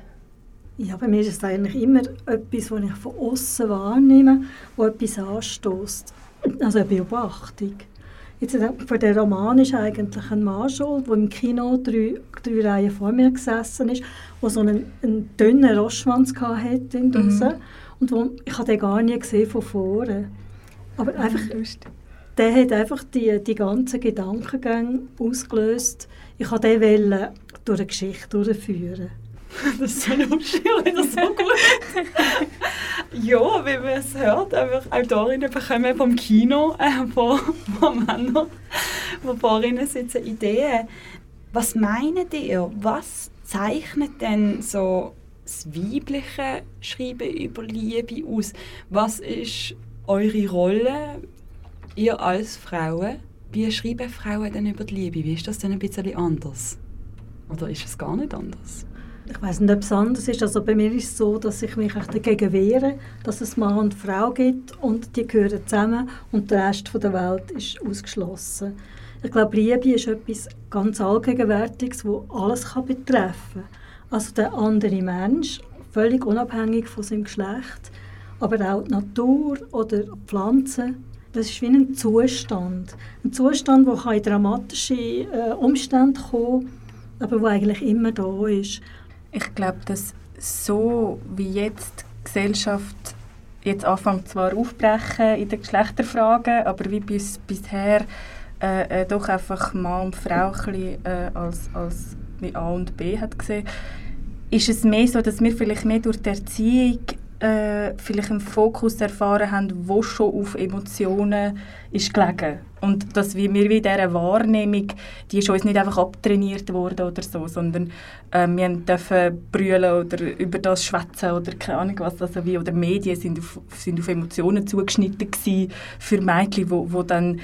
Ja, bei mir ist es eigentlich immer etwas, was ich von außen wahrnehme, wo etwas anstößt. Also eine Beobachtung. Jetzt, äh, für den Roman ist eigentlich ein Mann schuld, der im Kino drei, drei Reihen vor mir gesessen ist, der so einen, einen dünnen Rostschwanz hatte mhm. und wo, ich habe den gar nie gesehen von vorne. Aber einfach, der hat einfach die, die ganzen Gedankengänge ausgelöst. Ich wollte den durch eine Geschichte durchführen. Das ist so lustig, das so gut. ja, wie man es hört, einfach Autorinnen bekommen vom Kino, äh, von, von Männern, wo Paarinnen sitzen, Ideen. Was meint ihr, was zeichnet denn so das weibliche Schreiben über Liebe aus? Was ist eure Rolle, ihr als Frauen? Wie schreiben Frauen denn über die Liebe? Wie ist das denn ein bisschen anders? Oder ist es gar nicht anders? Ich weiß nicht, ob es anders ist. Also bei mir ist es so, dass ich mich dagegen wehre, dass es Mann und Frau gibt und die gehören zusammen und der Rest der Welt ist ausgeschlossen. Ich glaube, Liebe ist etwas ganz Allgegenwärtiges, das alles kann betreffen kann. Also der andere Mensch, völlig unabhängig von seinem Geschlecht, aber auch die Natur oder Pflanzen. Das ist wie ein Zustand. Ein Zustand, der in dramatische äh, Umstände kommen kann, aber der eigentlich immer da ist. Ich glaube, dass so wie jetzt die Gesellschaft jetzt anfängt zwar aufbrechen in den Geschlechterfragen, aber wie bis, bisher äh, äh, doch einfach Mann und Frau bisschen, äh, als, als wie A und B hat gesehen, ist es mehr so, dass wir vielleicht mehr durch die Erziehung äh, vielleicht einen Fokus erfahren haben, wo schon auf Emotionen ist gelegen. Und dass wir, wir wie diese Wahrnehmung, die ist uns nicht einfach abtrainiert worden oder so, sondern äh, wir dürfen brüllen oder über das schwätzen oder keine Ahnung was. Also wie, oder Medien sind auf, sind auf Emotionen zugeschnitten für Mädchen, wo dann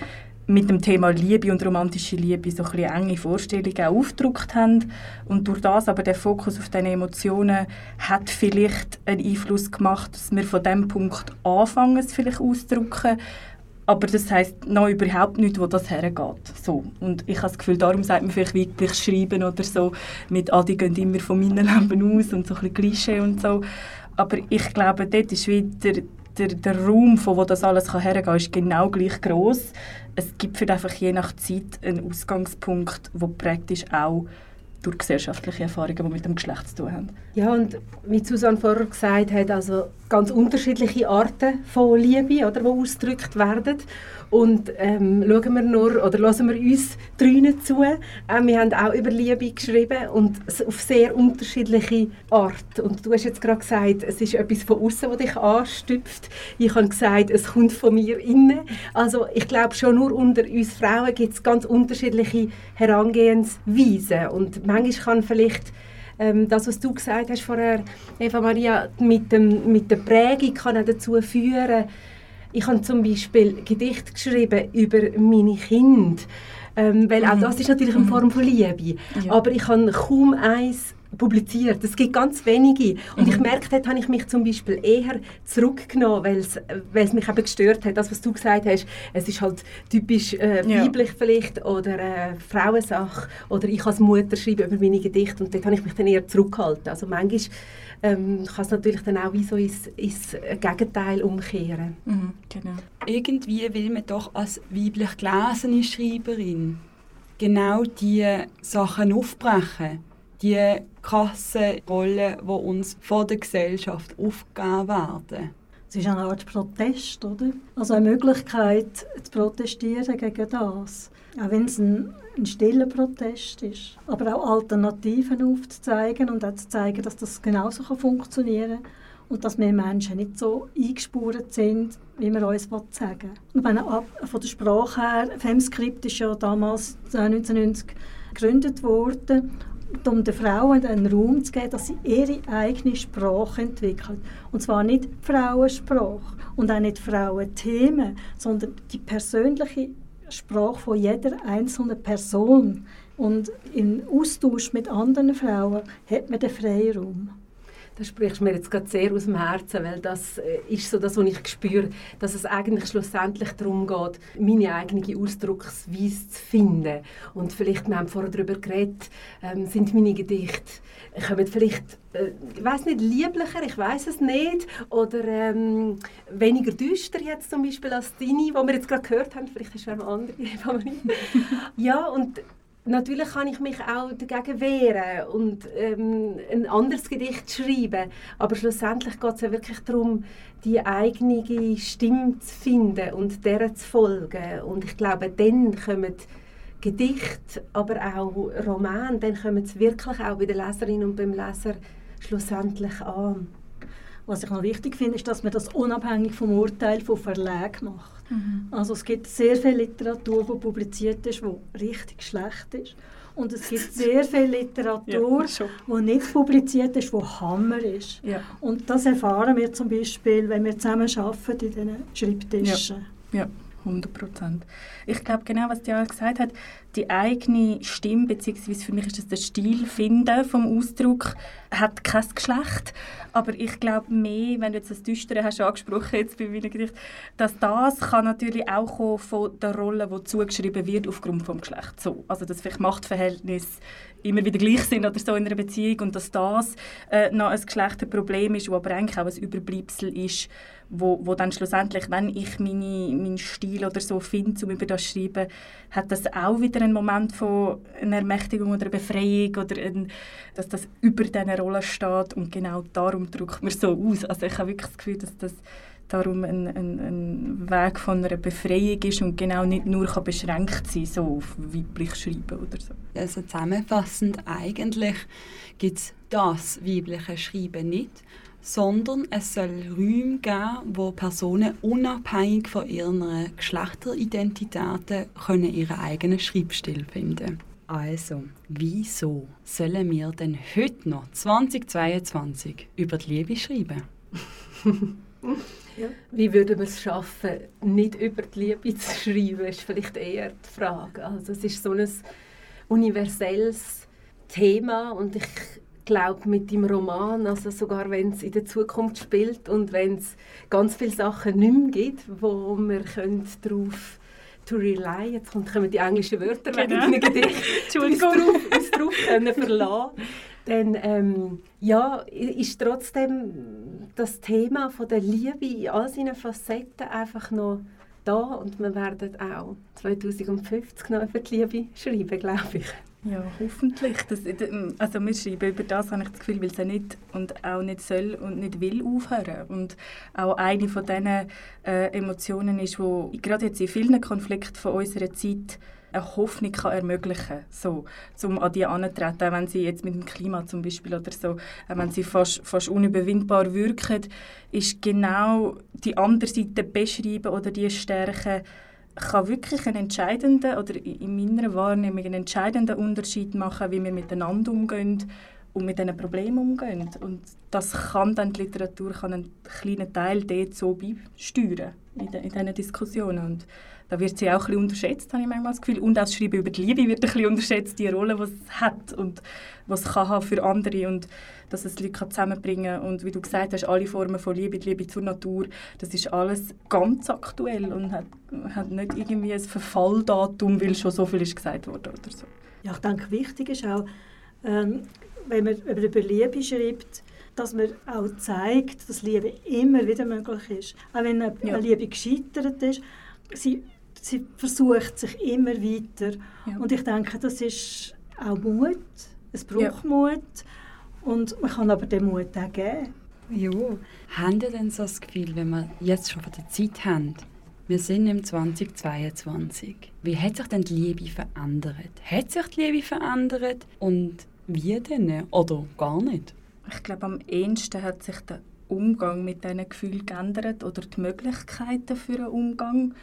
mit dem Thema Liebe und romantische Liebe so ein enge Vorstellungen auch aufgedruckt haben. Und durch das aber der Fokus auf diese Emotionen hat vielleicht einen Einfluss gemacht, dass wir von dem Punkt anfangen, es vielleicht auszudrücken. Aber das heißt noch überhaupt nicht, wo das hergeht. So. Und ich habe das Gefühl, darum sagt man vielleicht weiblich schreiben oder so, mit «Ah, die gehen immer von meinem Leben aus» und so ein bisschen Klischee und so. Aber ich glaube, dort ist wieder der, der Raum, von wo das alles hergehen kann, ist genau gleich groß. Es gibt für einfach je nach Zeit einen Ausgangspunkt, wo praktisch auch durch gesellschaftliche Erfahrungen, die mit dem Geschlecht zu tun haben. Ja, und wie Susanne vorher gesagt hat, also ganz unterschiedliche Arten von Liebe, oder, die ausgedrückt werden. Und ähm, schauen wir nur, oder lassen wir uns drinnen zu. Äh, wir haben auch über Liebe geschrieben und auf sehr unterschiedliche Art. Und du hast jetzt gerade gesagt, es ist etwas von außen, das dich anstüpft. Ich habe gesagt, es kommt von mir innen. Also ich glaube, schon nur unter uns Frauen gibt es ganz unterschiedliche Herangehensweisen. Und manchmal kann vielleicht ähm, das, was du gesagt hast vorher, Eva Maria, mit, dem, mit der Prägung kann auch dazu führen, ich habe zum Beispiel Gedicht geschrieben über meine Kinder, ähm, weil mhm. auch das ist natürlich eine Form von Liebe. Ja. Aber ich habe kaum eins publiziert. Es gibt ganz wenige. Und mhm. ich merke, dort habe ich mich zum Beispiel eher zurückgenommen, weil es mich eben gestört hat. Das, was du gesagt hast, es ist halt typisch äh, weiblich ja. vielleicht oder äh, Frauensache oder ich als Mutter schreibe über meine Gedichte und dort habe ich mich dann eher zurückgehalten. Also manchmal ähm, kann es natürlich dann auch wie so ins, ins Gegenteil umkehren. Mhm, genau. Irgendwie will man doch als weiblich gelesene Schreiberin genau diese Sachen aufbrechen. Die krassen Rollen, die uns von der Gesellschaft aufgegeben werden. Es ist eine Art Protest, oder? Also eine Möglichkeit zu protestieren gegen das. Auch wenn es ein, ein stiller Protest ist. Aber auch Alternativen aufzuzeigen und auch zu zeigen, dass das genauso funktionieren kann und dass wir Menschen nicht so eingespurt sind, wie wir uns sagen Und meine, ab, von der Sprache her, Femskript ist ja damals 1990 gegründet worden um den Frauen einen Raum zu geben, dass sie ihre eigene Sprache entwickeln. Und zwar nicht Frauensprache und auch nicht Frauenthemen, sondern die persönliche Sprache von jeder einzelnen Person. Und im Austausch mit anderen Frauen hat man den Freiraum. Das sprichst mir jetzt gerade sehr aus dem Herzen, weil das äh, ist so das, was ich spüre, dass es eigentlich schlussendlich darum geht, meine eigene Ausdrucksweise zu finden. Und vielleicht, wir haben vorher darüber geredet, ähm, sind meine Gedichte, kommen vielleicht, äh, ich weiß nicht, lieblicher, ich weiß es nicht, oder ähm, weniger düster jetzt zum Beispiel als deine, die wir jetzt gerade gehört haben, vielleicht ist es eine andere Ja, und natürlich kann ich mich auch dagegen wehren und ähm, ein anderes Gedicht schreiben. Aber schlussendlich geht es ja wirklich darum, die eigene Stimme zu finden und der zu folgen. Und ich glaube, dann kommen Gedichte, aber auch Roman, dann kommen es wirklich auch bei der Leserin und beim Leser schlussendlich an. Was ich noch wichtig finde, ist, dass man das unabhängig vom Urteil von Verlag macht. Mhm. Also es gibt sehr viel Literatur, die publiziert ist, die richtig schlecht ist. Und es gibt sehr viel Literatur, ja, die nicht publiziert ist, die Hammer ist. Ja. Und das erfahren wir zum Beispiel, wenn wir zusammen arbeiten in diesen Schreibtischen. Ja. Ja. 100 Prozent. Ich glaube, genau, was Diana gesagt hat, die eigene Stimme, beziehungsweise für mich ist das der Stil finden vom Ausdruck, hat kein Geschlecht. Aber ich glaube mehr, wenn du jetzt das Düstere hast angesprochen jetzt bei meinem Gedicht, dass das kann natürlich auch kommen von der Rolle, die zugeschrieben wird aufgrund vom Geschlecht. So, also dass vielleicht Machtverhältnisse immer wieder gleich sind oder so in einer Beziehung und dass das äh, noch ein Geschlechterproblem ist, wo aber eigentlich auch ein Überbleibsel ist wo, wo dann schlussendlich, wenn ich meine, meinen Stil oder so finde, um über das zu schreiben, hat das auch wieder einen Moment von einer Ermächtigung oder Befreiung oder ein, dass das über diese Rolle steht und genau darum drückt man so aus. Also ich habe wirklich das Gefühl, dass das darum ein, ein, ein Weg von einer Befreiung ist und genau nicht nur kann beschränkt sein so auf weiblich Schreiben oder so. Also zusammenfassend eigentlich gibt es das weibliche Schreiben nicht, sondern es soll Räume geben, wo Personen unabhängig von ihren Geschlechteridentitäten können ihren eigenen Schreibstil finden Also, wieso sollen wir denn heute noch 2022 über die Liebe schreiben? ja. Wie würden wir es schaffen, nicht über die Liebe zu schreiben, ist vielleicht eher die Frage. Also es ist so ein universelles Thema und ich glaube, mit dem Roman, also sogar wenn es in der Zukunft spielt und wenn es ganz viele Sachen nicht mehr gibt, wo wir darauf to rely, jetzt kommen die englischen Wörter genau. wegen deinen Gedichten, uns darauf, verlassen dann ähm, ja, ist trotzdem das Thema von der Liebe in all seinen Facetten einfach noch da und wir werden auch 2050 noch über die Liebe schreiben, glaube ich. Ja, hoffentlich. Das, also wir schreiben über das, habe ich das Gefühl, weil es ja nicht und auch nicht soll und nicht will aufhören. Und auch eine von diesen äh, Emotionen ist, wo gerade jetzt in vielen Konflikten von unserer Zeit eine Hoffnung kann ermöglichen kann, so, um an die anzutreten, wenn sie jetzt mit dem Klima zum Beispiel oder so, wenn sie fast, fast unüberwindbar wirken, ist genau die andere Seite beschreiben oder die stärken, kann wirklich einen entscheidenden, oder in meiner Wahrnehmung einen entscheidenden Unterschied machen, wie wir miteinander umgehen und mit diesen Problemen umgehen. Und das kann dann die Literatur kann einen kleinen Teil dort so beisteuern in, de, in diesen Diskussionen. Und da wird sie auch ein bisschen unterschätzt, habe ich manchmal das Gefühl. Und auch das Schreiben über die Liebe wird ein bisschen unterschätzt, die Rolle, die es hat und was es kann für andere und dass es Leute zusammenbringen kann. Und wie du gesagt hast, alle Formen von Liebe, die Liebe zur Natur, das ist alles ganz aktuell und hat, hat nicht irgendwie ein Verfalldatum, weil schon so viel ist gesagt wurde oder so. Ja, ich denke, wichtig ist auch, ähm, wenn, man, wenn man über Liebe schreibt, dass man auch zeigt, dass Liebe immer wieder möglich ist. Auch wenn eine, ja. Liebe gescheitert ist, sie sie versucht sich immer weiter. Ja. Und ich denke, das ist auch Mut. Es braucht ja. Mut. Und man kann aber den Mut auch geben. Ja. Haben Sie denn so das Gefühl, wenn wir jetzt schon von der Zeit haben, wir sind im 2022. Wie hat sich denn die Liebe verändert? Hat sich die Liebe verändert und wie denn? Oder gar nicht? Ich glaube, am ehesten hat sich der Umgang mit diesen Gefühlen geändert oder die Möglichkeiten für einen Umgang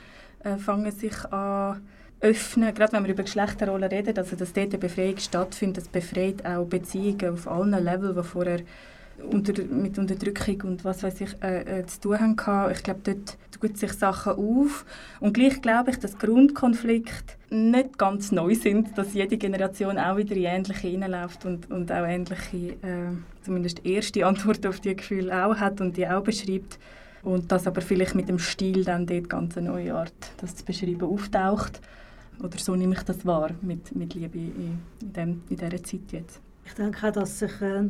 äh, fangen sich an öffnen, gerade wenn wir über Geschlechterrollen reden, also dass dort eine Befreiung stattfindet, das befreit auch Beziehungen auf allen Leveln, die vorher unter, mit Unterdrückung und was weiß ich äh, äh, zu tun haben. Ich glaube, dort tut sich Sachen auf. Und gleich glaube ich, dass Grundkonflikte nicht ganz neu sind, dass jede Generation auch wieder in ähnliche hineinläuft und, und auch ähnliche, äh, zumindest erste Antwort auf die Gefühle auch hat und die auch beschreibt. Und dass aber vielleicht mit dem Stil dann dort ganz eine neue Art, das zu beschreiben, auftaucht. Oder so nehme ich das wahr mit, mit Liebe in, in, dem, in dieser Zeit jetzt. Ich denke auch, dass sich äh,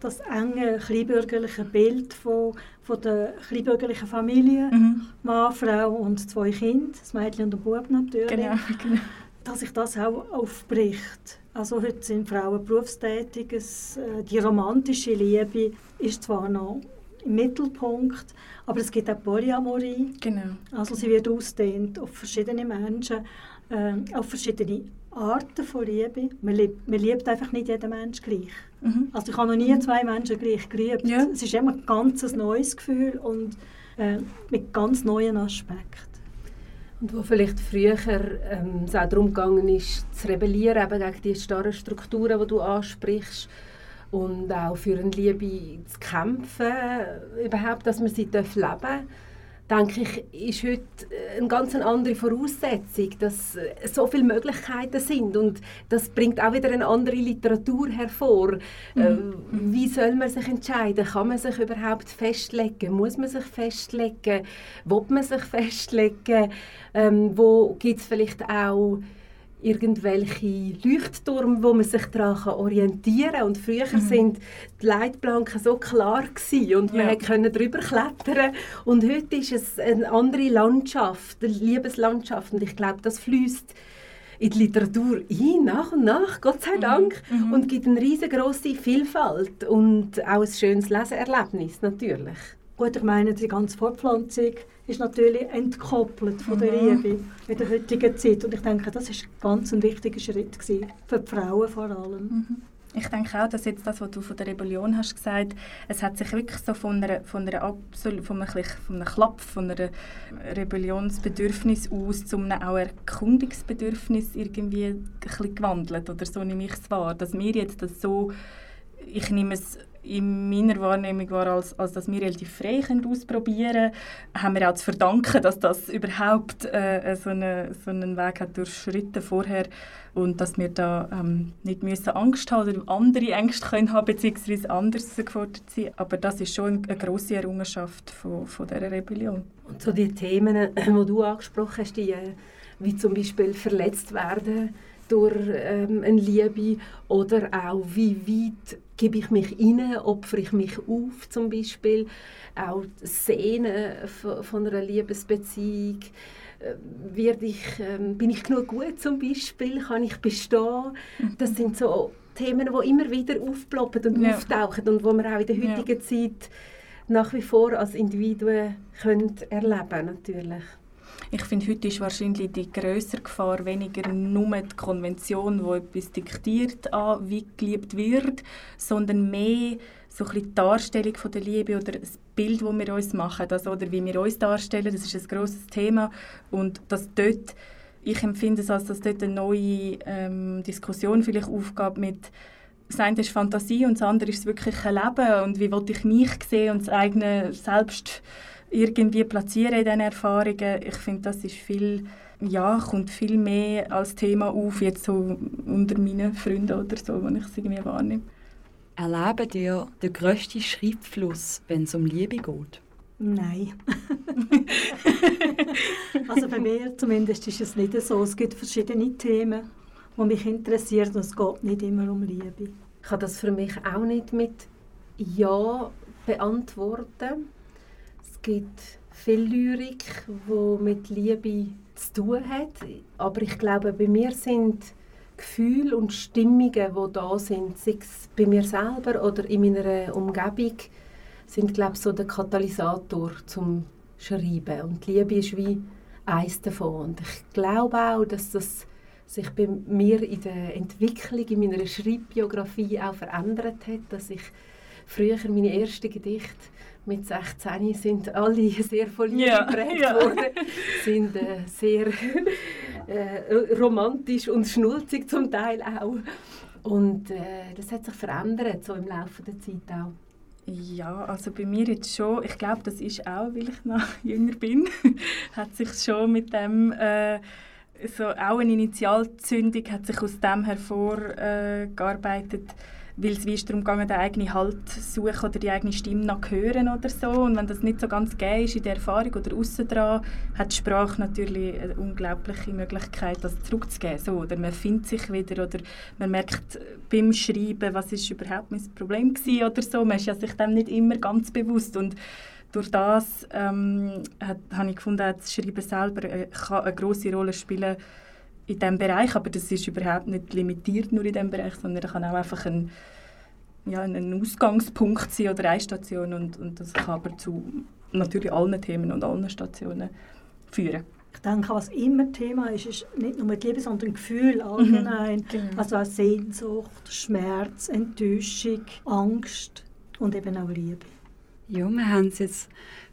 das enge kleinbürgerliche Bild von, von der kleinbürgerlichen Familie, mhm. Mann, Frau und zwei Kinder, das Mädchen und der Bub natürlich, genau, genau. dass sich das auch aufbricht. Also heute sind Frauen berufstätig, es, äh, die romantische Liebe ist zwar noch im Mittelpunkt. Aber es gibt auch Polyamorie. Genau. Also sie wird ausdehnt auf verschiedene Menschen, äh, auf verschiedene Arten von Liebe. Man liebt, man liebt einfach nicht jeden Mensch gleich. Mhm. Also ich habe noch nie zwei Menschen gleich geliebt. Ja. Es ist immer ein ganz neues Gefühl und äh, mit ganz neuen Aspekten. Und wo vielleicht früher ähm, es auch darum gegangen ist, zu rebellieren eben gegen die starren Strukturen, die du ansprichst, und auch für eine Liebe zu kämpfen, überhaupt, dass man sie leben darf, denke ich, ist heute eine ganz andere Voraussetzung, dass so viele Möglichkeiten sind und das bringt auch wieder eine andere Literatur hervor. Mhm. Äh, wie soll man sich entscheiden? Kann man sich überhaupt festlegen? Muss man sich festlegen? Will man sich festlegen? Ähm, wo gibt es vielleicht auch irgendwelche Leuchttürme, wo man sich daran orientieren kann. Und früher mhm. sind die Leitplanken so klar gewesen und man ja. konnte drüber klettern. Und heute ist es eine andere Landschaft, eine Liebeslandschaft. Und ich glaube, das fließt in die Literatur ein, nach und nach, Gott sei mhm. Dank, mhm. und gibt eine riesengroße Vielfalt und auch ein schönes Leseerlebnis natürlich. Gut, ich meine, die ganze Fortpflanzung ist natürlich entkoppelt von der mhm. Liebe in der heutigen Zeit. Und ich denke, das ist ganz ein wichtiger Schritt gewesen, für die Frauen vor allem. Mhm. Ich denke auch, dass jetzt das, was du von der Rebellion hast gesagt, es hat sich wirklich so von einer, von einer Absol von einem, von einem Klapp, von einem Rebellionsbedürfnis aus zu einem auch Erkundungsbedürfnis irgendwie ein gewandelt oder so nehme ich es wahr, dass wir jetzt das so, ich nehme es in meiner Wahrnehmung war, als, als dass wir relativ frei ausprobieren können, haben wir auch zu verdanken, dass das überhaupt äh, so, eine, so einen Weg hat durchschritten vorher und dass wir da ähm, nicht müssen Angst haben oder andere Ängste können haben beziehungsweise anders gefordert sein. Aber das ist schon eine große Errungenschaft von, von dieser Rebellion. Und so die Themen, die du angesprochen hast, die, äh, wie zum Beispiel verletzt werden durch ähm, eine Liebe oder auch wie weit gebe ich mich rein, opfere ich mich auf zum Beispiel, auch Szenen von, einer Liebesbeziehung, werde ich, ähm, bin ich genug gut zum Beispiel? Kann ich bestehen? Das sind so Themen, die immer wieder aufploppen und Ja. auftauchen und wo man auch in der Ja. heutigen Zeit nach wie vor als Individuen können erleben natürlich. Ich finde, heute ist wahrscheinlich die größere Gefahr weniger nur die Konvention, die etwas diktiert, an, wie geliebt wird, sondern mehr so ein die Darstellung von der Liebe oder das Bild, das wir uns machen, also, oder wie wir uns darstellen, das ist ein grosses Thema. Und dass dort, ich empfinde es als, dass dort eine neue ähm, Diskussion vielleicht aufgeht mit das eine ist Fantasie und das andere ist das wirkliche Leben. Und wie will ich mich sehen und das eigene Selbst irgendwie platzieren in diesen Erfahrungen. Ich finde, das ist viel, ja, kommt viel mehr als Thema auf, jetzt so unter meinen Freunden oder so, wenn ich es irgendwie wahrnehme. Erleben dir den grössten Schreibfluss, wenn es um Liebe geht? Nein. also bei mir zumindest ist es nicht so. Es gibt verschiedene Themen, die mich interessieren und es geht nicht immer um Liebe. Ich kann das für mich auch nicht mit Ja beantworten. Es gibt viel Lyrik, die mit Liebe zu tun hat. Aber ich glaube, bei mir sind Gefühle und Stimmungen, die da sind, sei es bei mir selber oder in meiner Umgebung, sind, glaube ich, so der Katalysator zum Schreiben. Und Liebe ist wie eins davon. Und ich glaube auch, dass das sich bei mir in der Entwicklung, in meiner Schreibbiografie auch verändert hat, dass ich früher meine ersten Gedichte mit 16 sind alle sehr von Liebe Ja, geprägt ja. worden, sind äh, sehr äh, romantisch und schnulzig zum Teil auch. Und äh, das hat sich verändert, so im Laufe der Zeit auch. Ja, also bei mir jetzt schon, ich glaube, das ist auch, weil ich noch jünger bin, hat sich schon mit dem, äh, so auch eine Initialzündung hat sich aus dem hervorgearbeitet, äh, weil es wie darum gegangen, den eigenen Halt zu suchen oder die eigene Stimme noch hören oder so. Und wenn das nicht so ganz gegeben ist in der Erfahrung oder aussen dran, hat die Sprache natürlich eine unglaubliche Möglichkeit, das zurückzugeben. So, oder man findet sich wieder oder man merkt beim Schreiben, was ist überhaupt mein Problem gewesen oder so. Man ist ja sich dem nicht immer ganz bewusst und durch das ähm, habe ich gefunden, auch das Schreiben selber äh, kann eine große Rolle spielen in diesem Bereich, aber das ist überhaupt nicht limitiert nur in diesem Bereich, sondern kann auch einfach ein, ja, ein Ausgangspunkt sein oder eine Station und, und das kann aber zu natürlich allen Themen und allen Stationen führen. Ich denke, was immer Thema ist, ist nicht nur die Liebe, sondern Gefühl allgemein. Genau. Also auch Sehnsucht, Schmerz, Enttäuschung, Angst und eben auch Liebe. Ja, wir haben es jetzt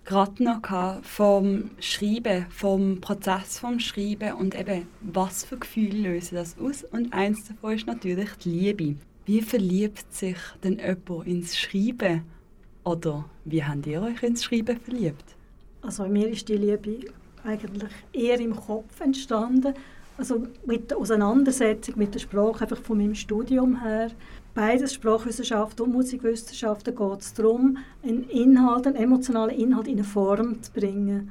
gerade noch vom Schreiben, vom Prozess vom Schreiben und eben, was für Gefühle lösen das aus. Und eins davon ist natürlich die Liebe. Wie verliebt sich denn jemand ins Schreiben? Oder wie habt ihr euch ins Schreiben verliebt? Also bei mir ist die Liebe eigentlich eher im Kopf entstanden. Also mit der Auseinandersetzung mit der Sprache, einfach von meinem Studium her. Beides, Sprachwissenschaft und Musikwissenschaften, geht es darum, einen Inhalt, einen emotionalen Inhalt in eine Form zu bringen.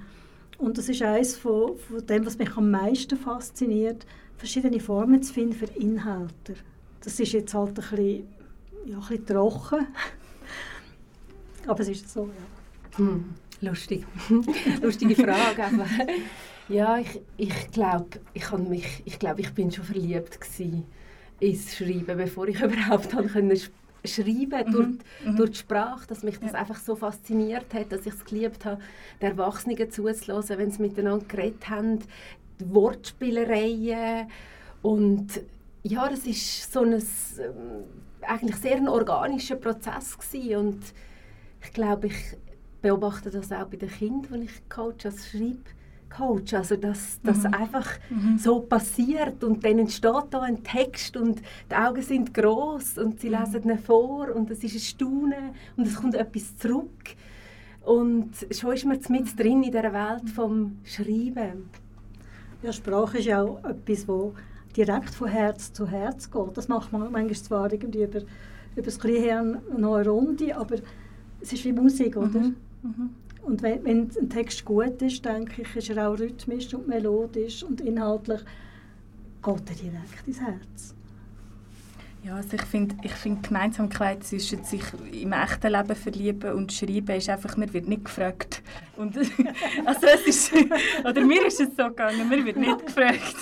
Und das ist eines von, von dem, was mich am meisten fasziniert, verschiedene Formen zu finden für Inhalte. Das ist jetzt halt ein bisschen, ja, ein bisschen trocken, aber es ist so, ja. Hm, lustig. Lustige Frage. Aber ja, ich, ich glaube, ich, mich, ich, glaub, ich bin schon verliebt gsi ins Schreiben, bevor ich überhaupt können sch schreiben durch, Mhm. durch die Sprache, dass mich das Ja. einfach so fasziniert hat, dass ich es geliebt habe, den Erwachsenen zuzuhören, wenn sie miteinander geredet haben, die Wortspielereien und ja, das ist so ein ähm, eigentlich sehr ein organischer Prozess gsi und ich glaube, ich beobachte das auch bei den Kindern, die ich coach, als Schreibcoach, also dass das Mhm. einfach Mhm. so passiert und dann entsteht da ein Text und die Augen sind groß und sie lesen ihn vor und es ist ein Staunen und es kommt etwas zurück und schon ist man mit drin in dieser Welt vom Schreiben. Ja, Sprache ist ja auch etwas, wo direkt von Herz zu Herz geht. Das macht man manchmal zwar irgendwie über, über das Gehirn noch eine Runde, aber es ist wie Musik, oder? Mhm. Mhm. Und wenn, wenn ein Text gut ist, denke ich, ist er auch rhythmisch und melodisch und inhaltlich geht er direkt ins Herz. Ja, also ich finde ich find die Gemeinsamkeit zwischen sich im echten Leben verlieben und schreiben ist einfach, man wird nicht gefragt. Und, also es ist, oder mir ist es so gegangen, man wird nicht gefragt.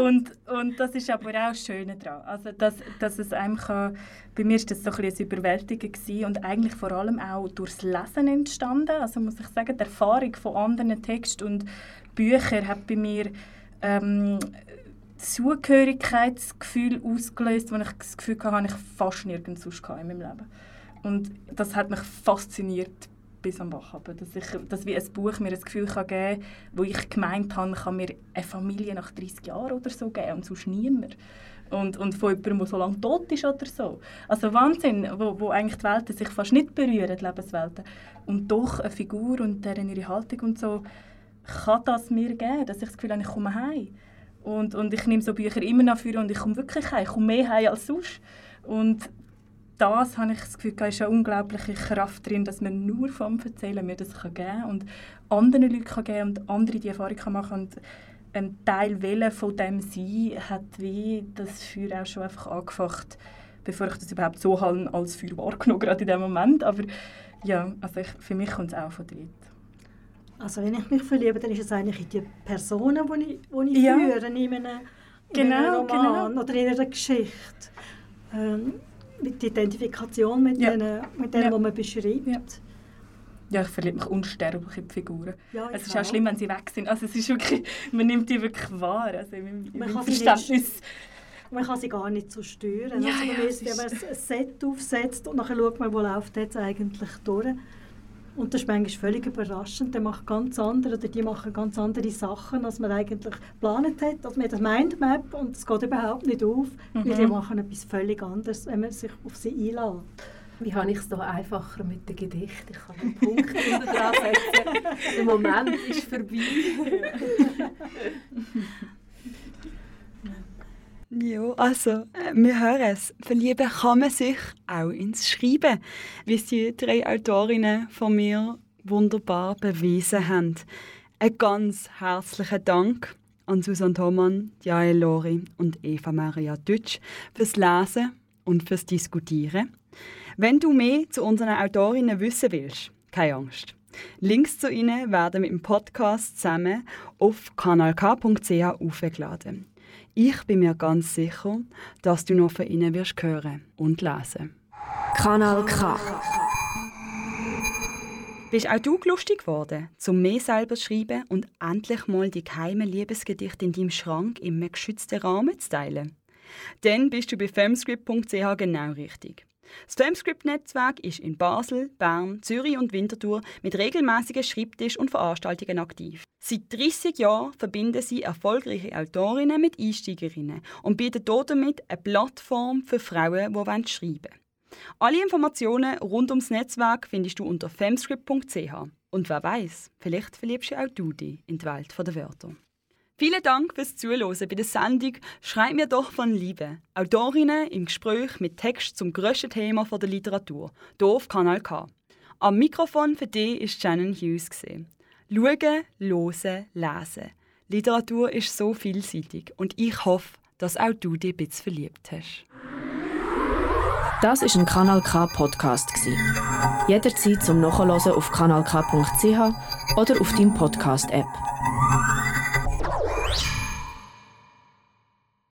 Und, und das ist aber auch das Schöne daran. Also dass, dass es einem kann, bei mir war das so ein, ein Überwältigen gewesen und eigentlich vor allem auch durchs Lesen entstanden. Also muss ich sagen, die Erfahrung von anderen Texten und Büchern hat bei mir ähm, Zugehörigkeitsgefühl ausgelöst, das ich das Gefühl hatte, habe ich fast nirgends sonst in meinem Leben. Und das hat mich fasziniert bis am Wochabend, dass ich dass wie ein Buch mir ein Gefühl kann geben kann, wo ich gemeint habe, kann mir eine Familie nach 30 Jahren oder so geben und sonst niemand. Und, und von jemandem, der so lange tot ist oder so. Also Wahnsinn, wo, wo eigentlich die Welten sich fast nicht berühren, die Lebenswelten. Und doch eine Figur und deren ihre Haltung und so, kann das mir geben, dass ich das Gefühl habe, ich komme heim. Und, und ich nehme so Bücher immer nach vorne und ich komme wirklich heim. Ich komme mehr heim als sonst. Und das habe ich das Gefühl, da ist eine unglaubliche Kraft drin, dass man nur vom Erzählen mir das geben kann und anderen Leuten kann geben und andere die Erfahrung kann machen und ein Teil Wille von dem Sein hat wie das Feuer auch schon einfach angefacht, bevor ich das überhaupt so habe als Feuer wahrgenommen gerade in dem Moment. Aber ja, also ich, für mich kommt es auch von dort. Also wenn ich mich verliebe, dann ist es eigentlich in die Personen, die ich, die ich ja. führe, in einem, in genau, einem Roman genau. oder in einer Geschichte. Ähm, mit der Identifikation mit ja. denen, mit denen ja. man beschreibt. Ja. Ja, ich verliebe mich unsterblich in die Figuren. Ja, es ist auch schlimm, wenn sie weg sind. Also es ist wirklich, man nimmt die wirklich wahr. Also in man kann Verständnis. man kann sie gar nicht so stören. Ja, also man ja, ist, wenn man ein Set aufsetzt und dann schaut man, wo läuft jetzt eigentlich durch. Und das ist manchmal völlig überraschend. Der macht ganz andere, oder die machen ganz andere Sachen, als man eigentlich geplant hat. Also man hat eine Mindmap und es geht überhaupt nicht auf, mhm. weil die machen etwas völlig anderes, wenn man sich auf sie einlädt. Wie habe ich es hier einfacher mit dem Gedicht? Ich kann einen Punkt dran setzen. Der Moment ist vorbei. Ja, also, äh, wir hören es. Verlieben kann man sich auch ins Schreiben, wie die drei Autorinnen von mir wunderbar bewiesen haben. Ein ganz herzlichen Dank an Susan Thomann, Jael Lori und Eva Maria Dütsch fürs Lesen und fürs Diskutieren. Wenn du mehr zu unseren Autorinnen wissen willst, keine Angst. Links zu ihnen werden mit dem Podcast zusammen auf kanalk.ch aufgeladen. Ich bin mir ganz sicher, dass du noch von ihnen wirst hören und lesen. Kanal K. Bist auch du lustig geworden, zum mehr selber zu schreiben und endlich mal die geheimen Liebesgedichte in deinem Schrank im geschützten Rahmen zu teilen? Dann bist du bei femscript.ch genau richtig. Das Femscript-Netzwerk ist in Basel, Bern, Zürich und Winterthur mit regelmäßigen Schreibtisch- und Veranstaltungen aktiv. Seit 30 Jahren verbinden sie erfolgreiche Autorinnen mit Einsteigerinnen und bieten damit eine Plattform für Frauen, die schreiben wollen. Alle Informationen rund ums Netzwerk findest du unter femscript.ch. Und wer weiß, vielleicht verliebst du auch du dich in die Welt der Wörter. Vielen Dank fürs Zuhören bei der Sendung «Schreib mir doch von Liebe». Autorinnen im Gespräch mit Text zum grössten Thema der Literatur, hier auf Kanal K. Am Mikrofon für dich war Shannon Hughes. Schauen, hören, lesen. Literatur ist so vielseitig und ich hoffe, dass auch du dich ein bisschen verliebt hast. Das ist ein Kanal K Podcast Jederzeit zum Nachhören auf kanalk.ch oder auf deinem Podcast App.